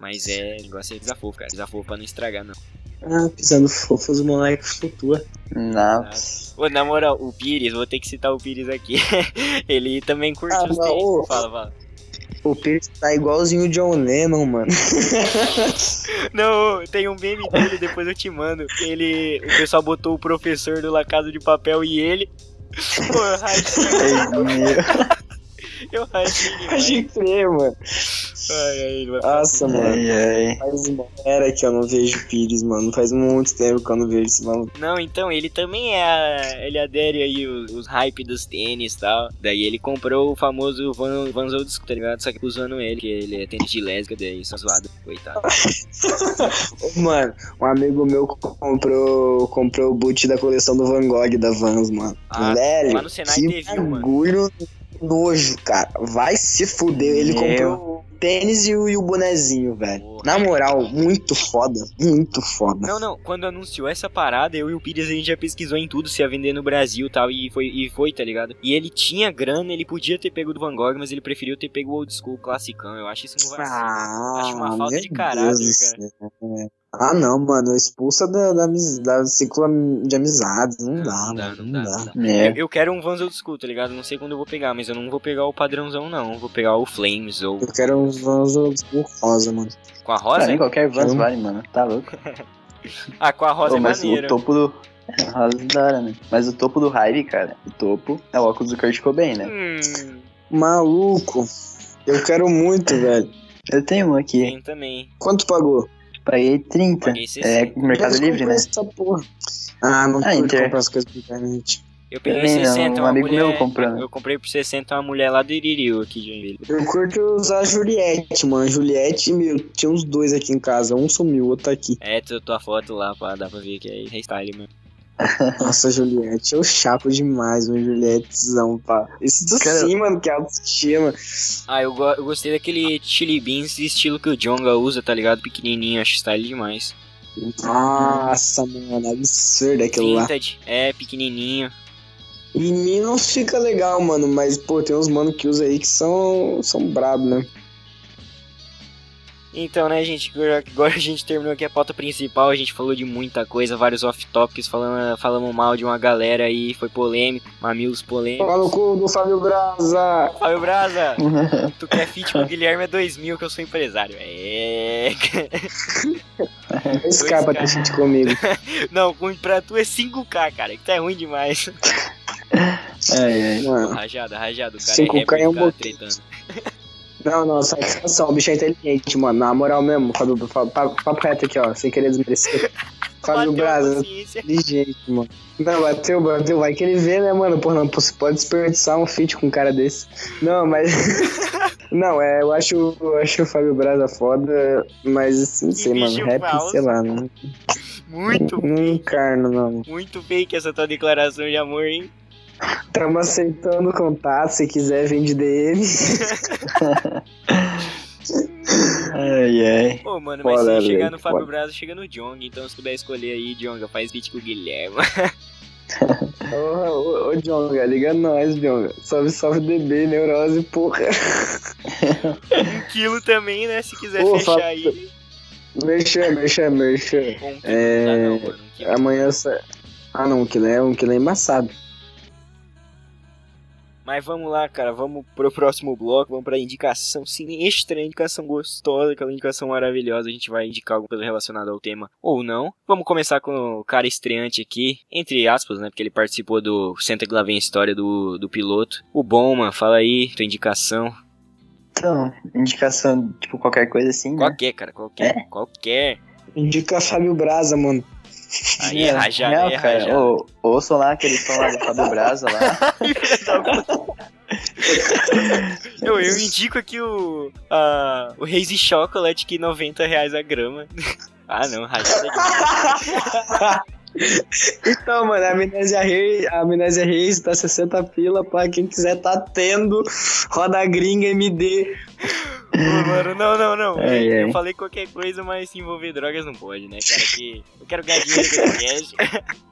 Mas é, o negócio é desafofo, cara. Desafofo pra não estragar, não. Ah, pisando fofo, os moleques flutua. Nossa. Ô, na moral, o Pires, vou ter que citar o Pires aqui. Ele também curte Ah, os não. Fala, fala. O Pierce tá igualzinho o John Lennon, mano. Não, tem um meme dele, depois eu te mando. Ele. O pessoal botou o professor do La Casa de Papel e ele. Pô. Eu rachei demais. Pode crer, mano. Ai, ai, ele vai ficar Nossa, mano. Ai, ai. Faz uma era que eu não vejo o Pires, mano. Faz muito tempo que eu não vejo esse maluco. Não, então, ele também é. Ele adere aí os, os hype dos tênis e tal. Daí ele comprou o famoso Van, Vans Old School, tá ligado? Só que usando ele, que ele é tênis de lésbica, daí só zoado. Coitado. Mano, um amigo meu comprou, comprou o boot da coleção do Van Gogh da Vans, mano. Ah, Velho, lá no Senai que teve uma. bagulho nojo, cara. Vai se fuder. Ele Meu. comprou o tênis e o, e o bonezinho, velho. Porra. Na moral, muito foda. Muito foda. Não, não, quando anunciou essa parada, eu e o Pires a gente já pesquisou em tudo se ia vender no Brasil e tal, e foi, e foi, tá ligado? E ele tinha grana, ele podia ter pego do Van Gogh, mas ele preferiu ter pego o old school classicão. Eu acho isso um vacilo. Ah, Acho uma falta de caráter, Deus cara. céu. Ah, não, mano. Expulsa da, da, da ciclo de amizades. Não, dá, não dá, mano. não dá, não dá. Meu. Eu, eu quero um Vans Old School, tá ligado? Não sei quando eu vou pegar, mas eu não vou pegar o padrãozão, não. Eu Vou pegar o Flames ou Eu quero uns Vans Old School rosa, mano. com a rosa. nem qualquer Vans Hum. vale, mano. Tá louco. Ah, com a rosa Ô, é mas maneiro. o topo do. É, rosa é da hora, né? Mas o topo do hype, cara. O topo é o óculos do Kurt Cobain, né? Hum, Maluco. Eu quero muito, velho. Eu tenho um aqui. tem também. Quanto pagou? Paguei 30. Paguei 60. É Mercado Livre, né? Essa porra. Ah, não Ah, curto Inter. comprar as coisas pela internet. Eu peguei Também não, 60, um uma amigo mulher... meu comprando. Eu comprei por 60 uma mulher lá do Iririu, aqui de Joinville. Eu curto usar a Juliette, mano. Juliette, meu, tinha uns dois aqui em casa. Um sumiu, outro tá aqui. É, tu- tua foto lá, pá, dá pra ver que é restyle mesmo. Nossa, Juliette, eu chapo demais, meu Julietezão, pá. Isso do Cara- sim, mano, que é autoestima. Ah, eu, go- eu gostei daquele chili beans estilo que o Jonga usa, tá ligado? Pequenininho, acho style demais. Nossa, mano, absurdo aquilo lá. Vintage, é, pequenininho. Em mim não fica legal, mano, mas, pô, tem uns mano que usa aí que são, são brabo, né? Então, né, gente, agora a gente terminou aqui a pauta principal, a gente falou de muita coisa, vários off-topics, falando, falamos mal de uma galera aí, foi polêmico, mamilos polêmicos. Fala no cu do Fábio Braza. Fábio Braza, tu quer fit com o Guilherme é 2000 que eu sou empresário. É. Caras. ter gente comigo. Não, pra tu é 5k, cara, que tá ruim demais. Ai, ai. Mano, Rajada, rajada, o cara 5K é é um tretando. não, não, satisfação. O bicho é inteligente, mano. Na moral mesmo, Fábio, papo, reto aqui, ó, sem querer desmerecer. Fábio Braza, inteligente, mano. Não, bateu, bateu. Vai que ele vê, né, mano? Pô, não, você pode desperdiçar um feat com um cara desse. Não, mas. não, é, eu acho, eu acho o Fábio Braza foda, mas não Que sei, mano. Rap, falso. sei lá, não, Muito, não encarno, não. muito fake essa tua declaração de amor, hein? Tamo aceitando contato, se quiser, vem de DM. Ai, ai. Pô, mano, mas Foda, se chegar no Fábio. Braza, chega no Jong. Então, se puder escolher aí, Jonga, faz beat com o Guilherme. Ô, ô, ô, Jonga, liga nós, Jonga. Salve, salve, DB, neurose, porra. um quilo também, né? Se quiser Pô, fechar Fábio- aí. Merchan, merchan, merchan. Com um quilo É, não dá, não, mano. Um quilo. Amanhã. sa- Ah, não, um quilo é, um quilo é embaçado. Mas vamos lá, cara, vamos pro próximo bloco, vamos pra indicação sinistra, indicação gostosa, aquela indicação maravilhosa. A gente vai indicar alguma coisa relacionada ao tema ou não. Vamos começar com o cara estreante aqui, entre aspas, né? Porque ele participou do Senta que lá vem a história do, do piloto. O Bom, fala aí, tua indicação. Então, indicação, tipo, qualquer coisa assim, né? Qualquer, cara, qualquer, qualquer. Indica Fábio Braza, mano. Aí é rajar, Não, é cara, ô, ouçam lá aquele som lá do Fábio Braza lá. Eu, eu indico aqui o, a, o Hazy Chocolate, que 90 reais a grama. Ah, não, rajada de Então, mano, a Amnésia Reis, a Amnésia Reis tá 60 pila pra quem quiser tá tendo. Roda gringa MD. Pô, mano, não, não, não. Ai, eu ai. falei qualquer coisa, mas se envolver drogas não pode, né, cara? Que eu quero ganhar dinheiro com esse cast.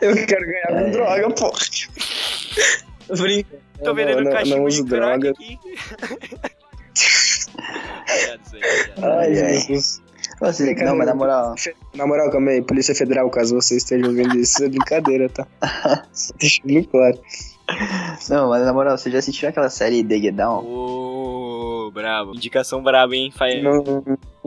Eu quero ganhar com droga, pô. Tô brincando. Tô vendendo não, cachimbo não de droga. aqui. Ai, Ai. Não, mas na moral, Na moral, calma aí, Polícia Federal, caso vocês estejam vendo isso, é brincadeira, tá? Só deixando claro. não, mas na moral, você já assistiu aquela série The Get Down? Ô, brabo. Indicação braba, hein? Faz... Não,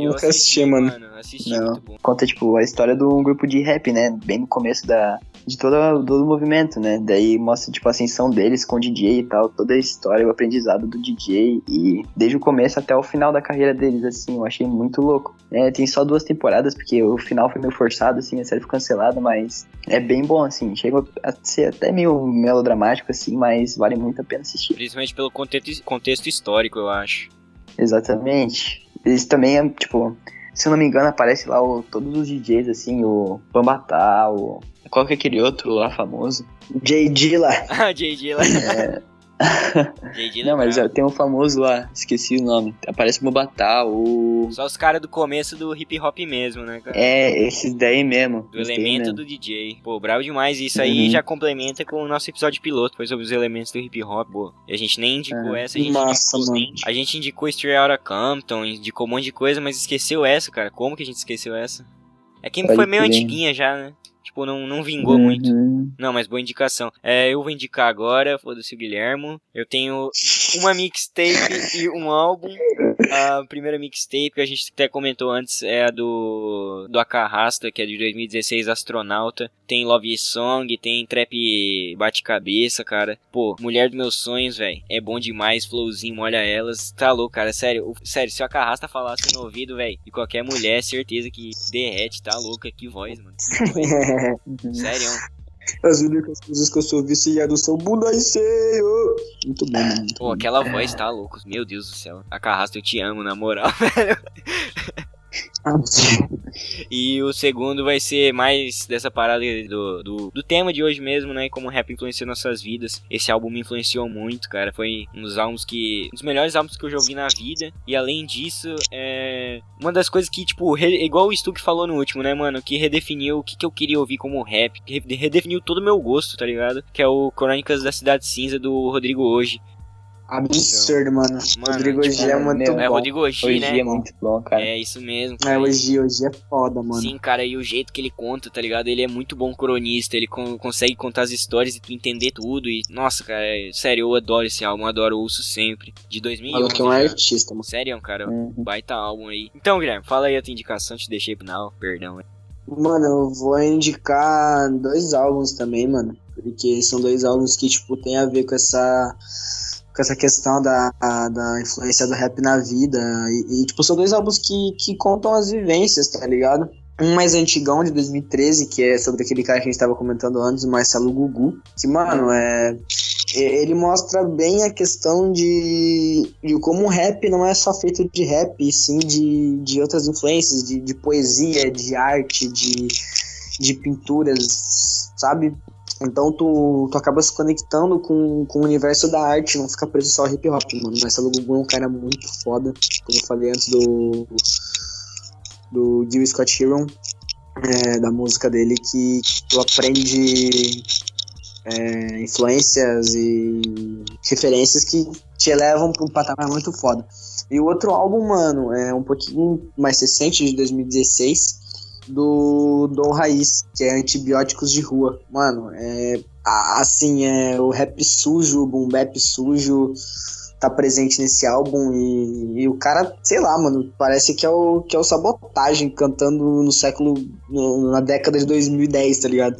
Eu nunca assisti, mano. Assisti, Não. Conta, tipo, a história de um grupo de rap, né? Bem no começo da, de todo, todo o movimento, né? Daí mostra, tipo, a ascensão deles com o DJ e tal, toda a história, o aprendizado do DJ e desde o começo até o final da carreira deles, assim, eu achei muito louco. É, tem só duas temporadas, porque o final foi meio forçado, assim, a série foi cancelada, mas é bem bom, assim, chega a ser até meio melodramático, assim, mas vale muito a pena assistir. Principalmente pelo contexto, contexto histórico, eu acho. Exatamente. Eles também, é, tipo, se eu não me engano, aparece lá o, todos os DJs, assim, o Bambatá, o. Qual que é aquele outro lá famoso? JD lá. Ah, JD lá. É, não, mas lembrava. tem um famoso lá, esqueci o nome. Aparece o Bambatá, o. Só os caras do começo do hip hop mesmo, né, cara? É, esses daí mesmo. Do elemento mesmo. do DJ. Pô, bravo demais. Isso aí Uhum. já complementa com o nosso episódio piloto. Foi sobre os elementos do hip hop, pô. E a gente nem indicou Uhum. essa, a gente Nossa, indicou, mano. A gente indicou Straight Outta Compton, indicou um monte de coisa, mas esqueceu essa, cara. Como que a gente esqueceu essa? É que Pode foi meio crer. antiguinha já, né? Tipo, não, não vingou muito. Uhum. Não, mas boa indicação. É, eu vou indicar agora, foda-se o Guilhermo. Eu tenho uma mixtape e um álbum. A primeira mixtape que a gente até comentou antes é a do, do Acarrasta, que é de 2016, Astronauta. Tem Love Song, tem Trap Bate-Cabeça, cara. Pô, Mulher dos Meus Sonhos, velho. É bom demais, flowzinho, molha elas. Tá louco, cara. Sério, sério, se o Acarrasta falasse no ouvido, velho, de qualquer mulher, certeza que derrete, tá louca. Que voz, mano. Que voz. Sério. As únicas coisas que eu sou viciado são bunda e seio. Muito bom, mano. muito Pô, aquela voz tá louco. Meu Deus do céu. A Carrasta, eu te amo, na moral, velho. E o segundo vai ser mais dessa parada do, do, do tema de hoje mesmo, né? Como o rap influenciou nossas vidas. Esse álbum me influenciou muito, cara. Foi um dos álbuns que. Um dos melhores álbuns que eu já ouvi na vida. E além disso, é. Uma das coisas que, tipo, re- igual o Stu que falou no último, né, mano? Que redefiniu o que, que eu queria ouvir como rap. Redefiniu todo o meu gosto, tá ligado? Que é o Crônicas da Cidade Cinza do Rodrigo Hoje. Absurdo, mano. Mano, Rodrigo tipo, hoje é muito meu, bom. É Rodrigo Hoje, Hoje né? é muito bom, cara. É isso mesmo. É, cara. hoje, hoje é foda, mano. Sim, cara, e o jeito que ele conta, tá ligado? Ele é muito bom cronista, ele con- consegue contar as histórias e tu entender tudo. E, nossa, cara, é- sério, eu adoro esse álbum, adoro, ouço sempre. De 2011 Fala que é um já. artista, mano. Sério, cara, Uhum. baita álbum aí. Então, Guilherme, fala aí a tua indicação, te deixei pro final, perdão. Mano, eu vou indicar dois álbuns também, mano. Porque são dois álbuns que, tipo, tem a ver com essa. Com essa questão da, a- da influência do rap na vida. E, e, tipo, são dois álbuns que, que contam as vivências, tá ligado? Um mais antigão, de 2013, que é sobre aquele cara que a gente tava comentando antes, o Marcelo Gugu. Que, mano, é. Ele mostra bem a questão de, de como o rap não é só feito de rap, e sim de, de outras influências, de, de poesia, de arte, de, de pinturas, sabe? Então tu, tu acaba se conectando com, com o universo da arte, não fica preso só ao hip hop, mano. Marcelo Gugu é um cara muito foda, como eu falei antes do, do Gil Scott Heron, é, da música dele, que tu aprende é, influências e referências que te elevam pra um patamar muito foda. E o outro álbum, mano, é um pouquinho mais recente, de 2016, do Dom Raiz, que é Antibióticos de Rua. Mano, é assim, é, o rap sujo, o boom bap sujo tá presente nesse álbum e, e o cara, sei lá, mano, parece que é o que é o Sabotagem cantando no século no- na década de 2010, tá ligado?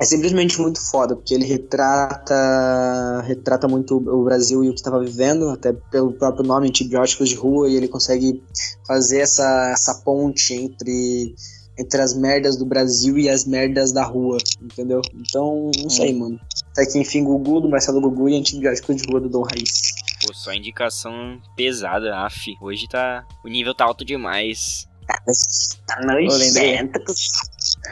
É simplesmente muito foda, porque ele retrata retrata muito o Brasil e o que estava vivendo, até pelo próprio nome, antibióticos de rua, e ele consegue fazer essa, essa ponte entre entre as merdas do Brasil e as merdas da rua, entendeu? Então, não sei, mano. Até que enfim, Gugu, do Marcelo Gugu e antibiótico de rua do Dom Raiz. Pô, só indicação pesada, af. Hoje tá. O nível tá alto demais. Tá Eu lembrei.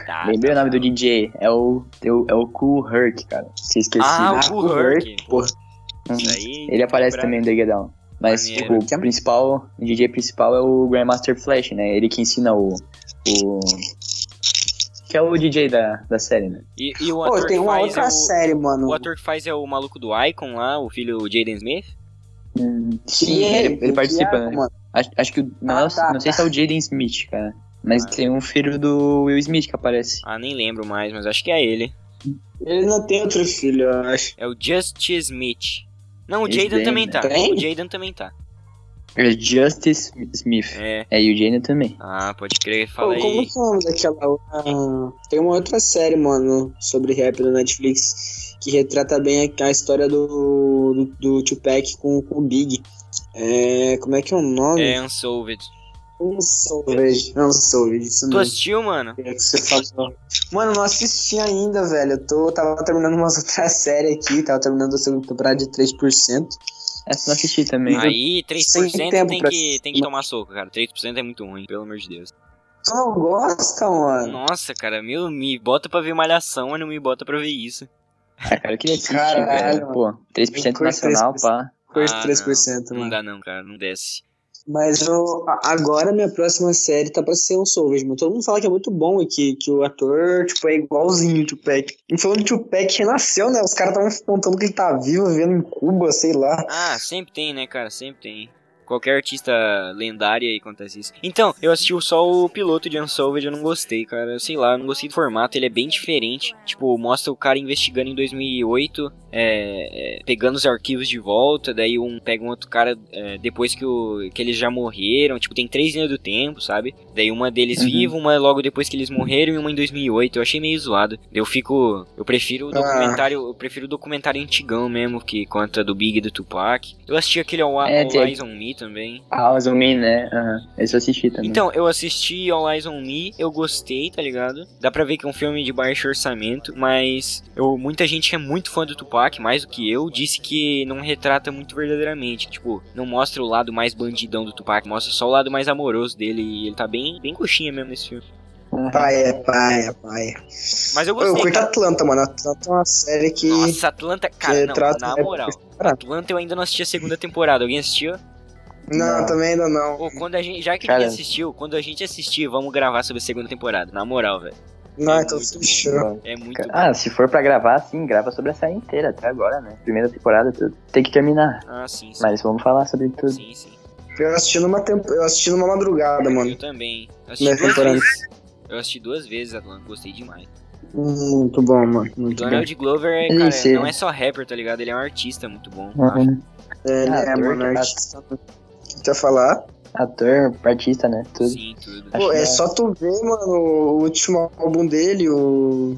Tá, Lembrei tá, o nome tá. do DJ. É o, é o, é o Cool Herc, cara. Se esqueci. Ah, o Cool Herc. Porra. Uhum. Isso aí. Ele aparece lembrar. também no The Get Down. Mas, Maneiro. tipo, o principal, o DJ principal é o Grandmaster Flash, né? Ele que ensina o. o que é o DJ da, da série, né? E, e o Pô, ator tem que uma faz outra é o, série, mano. O ator que faz é o maluco do Icon lá, o filho do Jaden Smith. Hum, sim, ele, ele participa, é, né? mano. Acho, acho que o. Não, Ah, tá, não sei tá. se é o Jaden Smith, cara. Mas Ah. tem um filho do Will Smith que aparece. Ah, nem lembro mais, mas acho que é ele. Ele não tem outro filho, eu acho. É o Justice Smith. Não, o Jaden também tá. Tem? O Jaden também tá. É Justice Smith. É. É, e o também. Ah, pode crer, fala Pô, como aí. que é o nome daquela outra... Tem uma outra série, mano, sobre rap na Netflix que retrata bem a, a história do, do, do Tupac com, com o Big. É, como é que é o nome? É Unsolved. Unsolved. Unsolved, isso Tu mesmo. assistiu, mano? É que você falou. Mano, não assisti ainda, velho. Eu tô, tava terminando umas outras séries aqui, tava terminando a segunda temporada de 3%. Essa eu não assisti também. Aí, 3% Sem tem pra que, tem que tomar soco, cara. 3% é muito ruim, pelo amor de Deus. Tu não gosta, mano? Nossa, cara, meu, me bota pra ver malhação, mas não me bota pra ver isso. Ah, cara, eu queria assistir, Caralho, velho. Pô, 3% curto nacional, 3%. pá. Curto Ah, 3%, não, mano. não dá não, cara, não desce. Mas eu, agora minha próxima série tá pra ser um Solvage, mano. Todo mundo fala que é muito bom e que, que o ator, tipo, é igualzinho o Tupac. E falando que o Tupac renasceu, né? Os caras estavam contando que ele tá vivo, vivendo em Cuba, sei lá. Ah, sempre tem, né, cara, sempre tem. Qualquer artista lendário aí acontece isso. Então, eu assisti só o piloto de Unsolved, eu não gostei, cara. Sei lá, eu não gostei do formato, ele é bem diferente. Tipo, mostra o cara investigando em 2008, é, é, pegando os arquivos de volta, daí um pega um outro cara é, depois que, o, que eles já morreram. Tipo, tem três linhas do tempo, sabe? Daí uma deles Uhum. viva, uma logo depois que eles morreram e uma em 2008. Eu achei meio zoado. Eu fico. Eu prefiro o Ah. documentário. Eu prefiro o documentário antigão mesmo, que conta do Big e do Tupac. Eu assisti aquele All, É, All tem- Eyes on Me também. House on Me, né? Aham. Esse eu assisti também. Então, eu assisti All Eyes on Me, eu gostei, tá ligado? Dá pra ver que é um filme de baixo orçamento, mas eu, muita gente que é muito fã do Tupac, mais do que eu, disse que não retrata muito verdadeiramente. Tipo, não mostra o lado mais bandidão do Tupac, mostra só o lado mais amoroso dele e ele tá bem, bem coxinha mesmo nesse filme. Paia, paia, paia. Mas eu Pô, Eu gostei. curto cara. Atlanta, mano. Atlanta é uma série que. Nossa, Atlanta, cara, não, trata- na é- moral. Atlanta eu ainda não assisti a segunda temporada. Alguém assistiu? Não, Não. também ainda não. Pô, quando a gente, já que Cara. ninguém assistiu, quando a gente assistir, vamos gravar sobre a segunda temporada. Na moral, velho. Não, é então muito fechou. É muito bom. Ah, se for pra gravar, sim, grava sobre a série inteira até agora, né? Primeira temporada, tudo. Tem que terminar. Ah, sim, sim. Mas vamos falar sobre tudo. Sim, sim. Eu assisti numa, temp... eu assisti numa madrugada, mano. Eu também. Eu assisti Minha duas temporada. vezes. Eu assisti duas vezes Atlanta, gostei demais. Muito bom, mano. O Muito bom. Donald Glover, é, cara, sei. não é só rapper, tá ligado? Ele é um artista muito bom. Uhum. É, ele Ah, é, mano. que Artista. O que tu ia falar? Ator, artista, né? Tudo. Sim, tudo. Pô, é é. só tu ver, mano, o último álbum dele, o.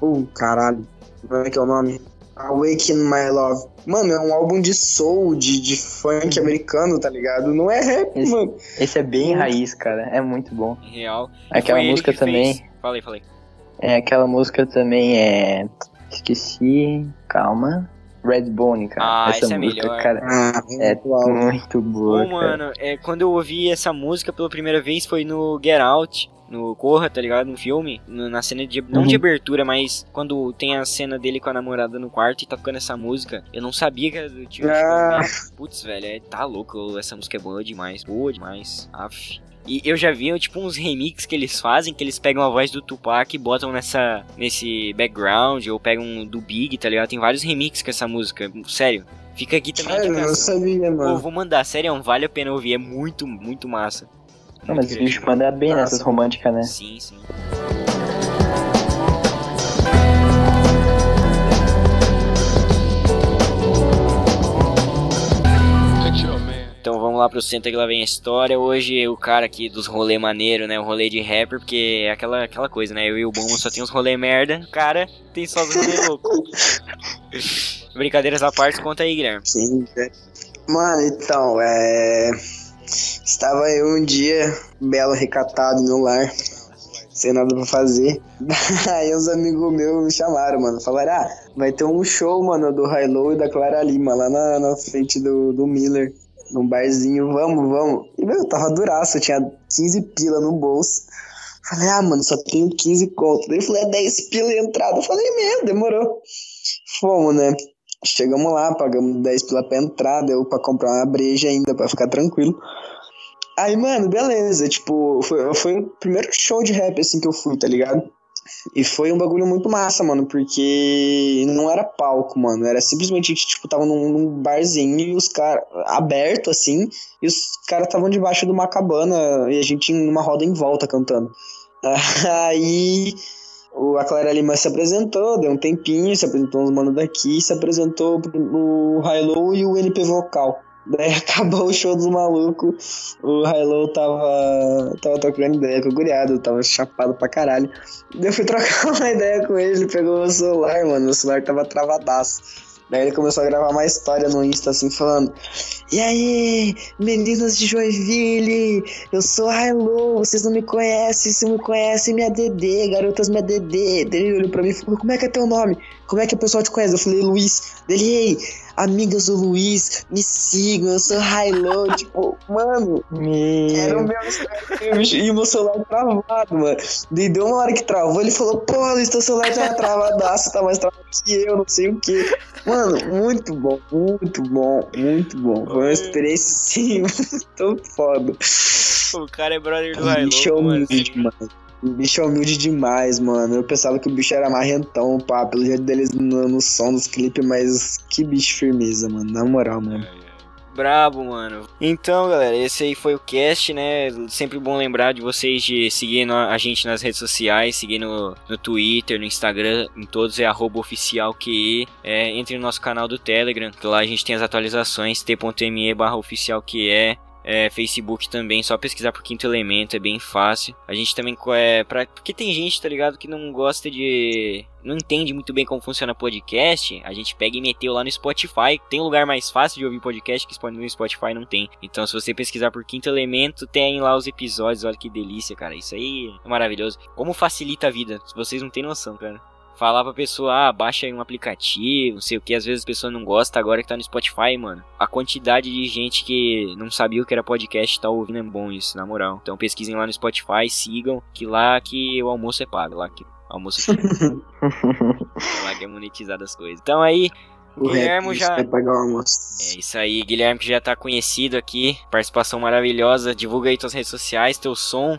O caralho. Como é que é o nome? Awaken My Love. Mano, é um álbum de soul, de, de funk americano, tá ligado? Não é rap, Esse- mano. Esse é bem raiz, cara. É muito bom. Em real. Aquela música também. Fez... Falei, falei. É, aquela música também é. Esqueci. Calma. Redbone, cara. Ah, essa essa é música, melhor. cara, Ah, é muito boa. Pô, mano, é, quando eu ouvi essa música pela primeira vez foi no Get Out, no Corra, tá ligado? No filme, no- na cena de. Não Uhum. de abertura, mas quando tem a cena dele com a namorada no quarto e tá tocando essa música. Eu não sabia que era do tio. Ah. Putz, velho, é, tá louco. Essa música é boa demais. Boa demais. Aff. E eu já vi, tipo, uns remix que eles fazem, que eles pegam a voz do Tupac e botam nessa, nesse background, ou pegam do Big, tá ligado? Tem vários remixes com essa música. Sério. Fica aqui também Sério, eu não sabia, Pô, mano. vou mandar, sério, vale a pena ouvir, é muito, muito massa. Não, mas o Muito bicho manda bem Nossa. nessas românticas, né? Sim, sim. Lá pro Senta que lá vem a história. Hoje o cara aqui dos rolê maneiro, né? O rolê de rapper, porque é aquela, aquela coisa, né? Eu e o Bomo só tem uns rolê merda. O cara tem só os rolê louco. Brincadeiras à parte, conta aí, Guilherme. Sim, é. Mano, então, é. Estava eu um dia, belo recatado no lar, sem nada pra fazer. Aí uns amigos meus me chamaram, mano. Falaram, ah, vai ter um show, mano, do Hilo e da Clara Lima, lá na, na frente do, do Miller, num barzinho, vamos, vamos. E, meu, eu tava duraço, eu tinha 15 pila no bolso. Falei, ah, mano, só tenho 15 conto. Daí eu falei, é 10 pila entrada. Eu falei, mesmo, demorou. Fomos, né? Chegamos lá, pagamos 10 pila pra entrar, deu pra comprar uma breja ainda, pra ficar tranquilo. Aí, mano, beleza, tipo, foi, foi o primeiro show de rap, assim, que eu fui, tá ligado? E foi um bagulho muito massa, mano, porque não era palco, mano, era simplesmente, tipo, tava num, num barzinho e os caras, aberto, assim, e os caras estavam debaixo de uma cabana e a gente numa roda em volta cantando. Aí o, a Clara Lima se apresentou, deu um tempinho, se apresentou uns manos daqui, se apresentou o Hilo e o NP Vocal. Daí acabou o show dos malucos, o Hilo tava, tava trocando ideia com o guriado, tava chapado pra caralho. Daí eu fui trocar uma ideia com ele, ele pegou o celular, mano, o celular tava travadaço. Daí ele começou a gravar uma história no Insta, assim, falando: E aí, meninas de Joinville, eu sou Hilo, vocês não me conhecem, se me conhecem, minha DD, garotas minha DD. Daí ele olhou pra mim e falou: Como é que é teu nome? Como é que o pessoal te conhece? Eu falei: Luiz. Dele, ei, amigas do Luiz, me sigam, eu sou Hilo. tipo, mano, era o meu e o meu celular travado, mano. Daí deu uma hora que travou, ele falou: Pô, Luiz, teu celular tá travadaço, tá mais travado que eu, não sei o que. Mano, muito bom, muito bom, muito bom. Foi uma experiência, sim, muito foda. O cara é brother do Hilo, mano. humilde, mano. O bicho é humilde demais, mano. Eu pensava que o bicho era marrentão, pá, pelo jeito deles no, no som dos clipes, mas que bicho firmeza, mano. Na moral, mano. Brabo, mano. Então, galera, esse aí foi o cast, né? Sempre bom lembrar de vocês de seguir a gente nas redes sociais, seguir no, no Twitter, no Instagram, em todos é oficialQE. É, entre no nosso canal do Telegram, que lá a gente tem as atualizações, t.me barra oficialQE. É, Facebook também, só pesquisar por Quinto Elemento, é bem fácil. A gente também é pra, porque tem gente, tá ligado, que não gosta de não entende muito bem como funciona podcast, a gente pega e meteu lá no Spotify. Tem lugar mais fácil de ouvir podcast que no Spotify não tem. Então, se você pesquisar por Quinto Elemento, tem lá os episódios. Olha que delícia, cara. Isso aí é maravilhoso. Como facilita a vida, vocês não têm noção, cara. Falar pra pessoa, ah, baixa aí um aplicativo, não sei o que, às vezes a pessoa não gosta, agora que tá no Spotify, mano. A quantidade de gente que não sabia o que era podcast tá ouvindo é bom isso, na moral. Então pesquisem lá no Spotify, sigam, que lá que o almoço é pago, lá que o almoço é pago. lá que é monetizado as coisas. Então aí, o Guilherme já. vai pagar o almoço. É isso aí, Guilherme que já tá conhecido aqui, participação maravilhosa. Divulga aí tuas redes sociais, teu som.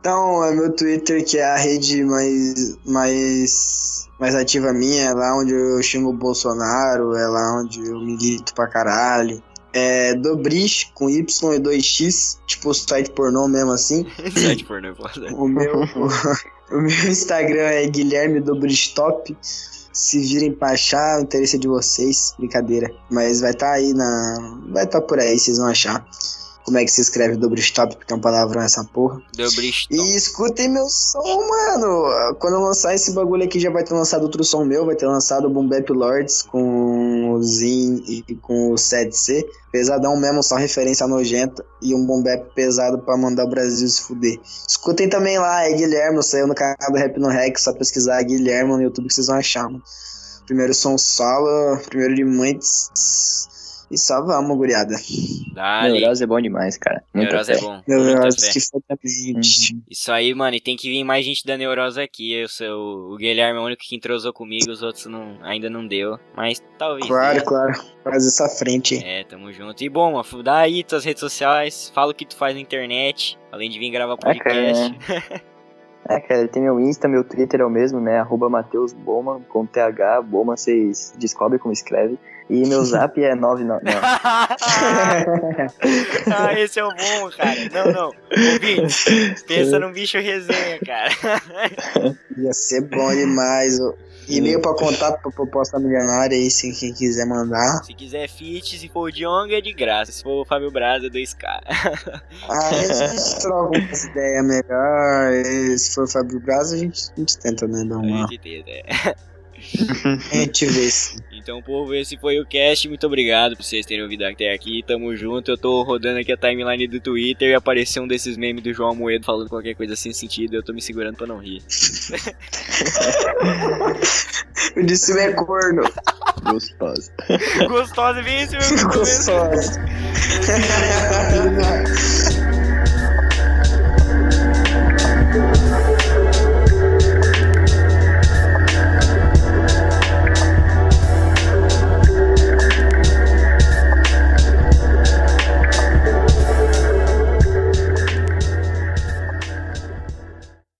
Então, é meu Twitter, que é a rede mais, mais, mais ativa minha, é lá onde eu xingo o Bolsonaro, é lá onde eu milito pra caralho. É Dobrich com Y e 2X, tipo site pornô mesmo assim. Site pornô, foda. O meu, o, meu Instagram é Guilherme Dobristop. Se virem pra achar, o interesse é de vocês, brincadeira. Mas vai estar aí na. Vai estar por aí, vocês vão achar. Como é que se escreve Dobristop, porque é um palavrão essa porra. Dobrich. E escutem meu som, mano. Quando eu lançar esse bagulho aqui, já vai ter lançado outro som meu. Vai ter lançado o Boom Bap Lords com o Zin e com o 7C. Pesadão mesmo, só referência nojenta. E um Boom Bap pesado pra mandar o Brasil se fuder. Escutem também lá, é Guilherme. Saiu no canal do Rap no Rec. Só pesquisar Guilherme no YouTube que vocês vão achar, mano. Primeiro som solo, primeiro de muitos. E só vamos, guriada. Dali. Neurose é bom demais, cara. Muita Neurose é bom. Fé. que foi também. Uhum. Isso aí, mano, e tem que vir mais gente da Neurose aqui. Eu sou, o Guilherme é o único que entrosou comigo, os outros não, ainda não deu. Mas talvez. Claro, dê. claro. Faz à frente. É, tamo junto. E bom, Afu, dá aí tuas redes sociais, fala o que tu faz na internet, além de vir gravar Ah, cara, podcast. É, cara, tem meu Insta, meu Twitter é o mesmo, né? Arroba Matheus Boma, com TH, Boma, vocês descobrem como escreve. E meu zap é 99. Não. ah, esse é o bom, cara. Não, não. Ouvinte, pensa num bicho resenha, cara. Ia ser bom demais. E-mail pra contato pra proposta milionária aí, se quem quiser mandar. Se quiser fit, se for o Djonga é de graça. Se for o Fábio Braza, é 2K. Ah, a gente troca umas ideias melhor. e Se for Fábio Braz, a gente, a gente tenta, né? Dar A uma. gente tenta, é. A gente vê se. Então, povo, esse foi o cast. Muito obrigado por vocês terem ouvido até aqui. Tamo junto. Eu tô rodando aqui a timeline do Twitter e apareceu um desses memes do João Moedo falando qualquer coisa sem sentido. Eu tô me segurando pra não rir. o disse é corno. Gostosa. Gostosa, vem esse meu Gostosa. Gostosa.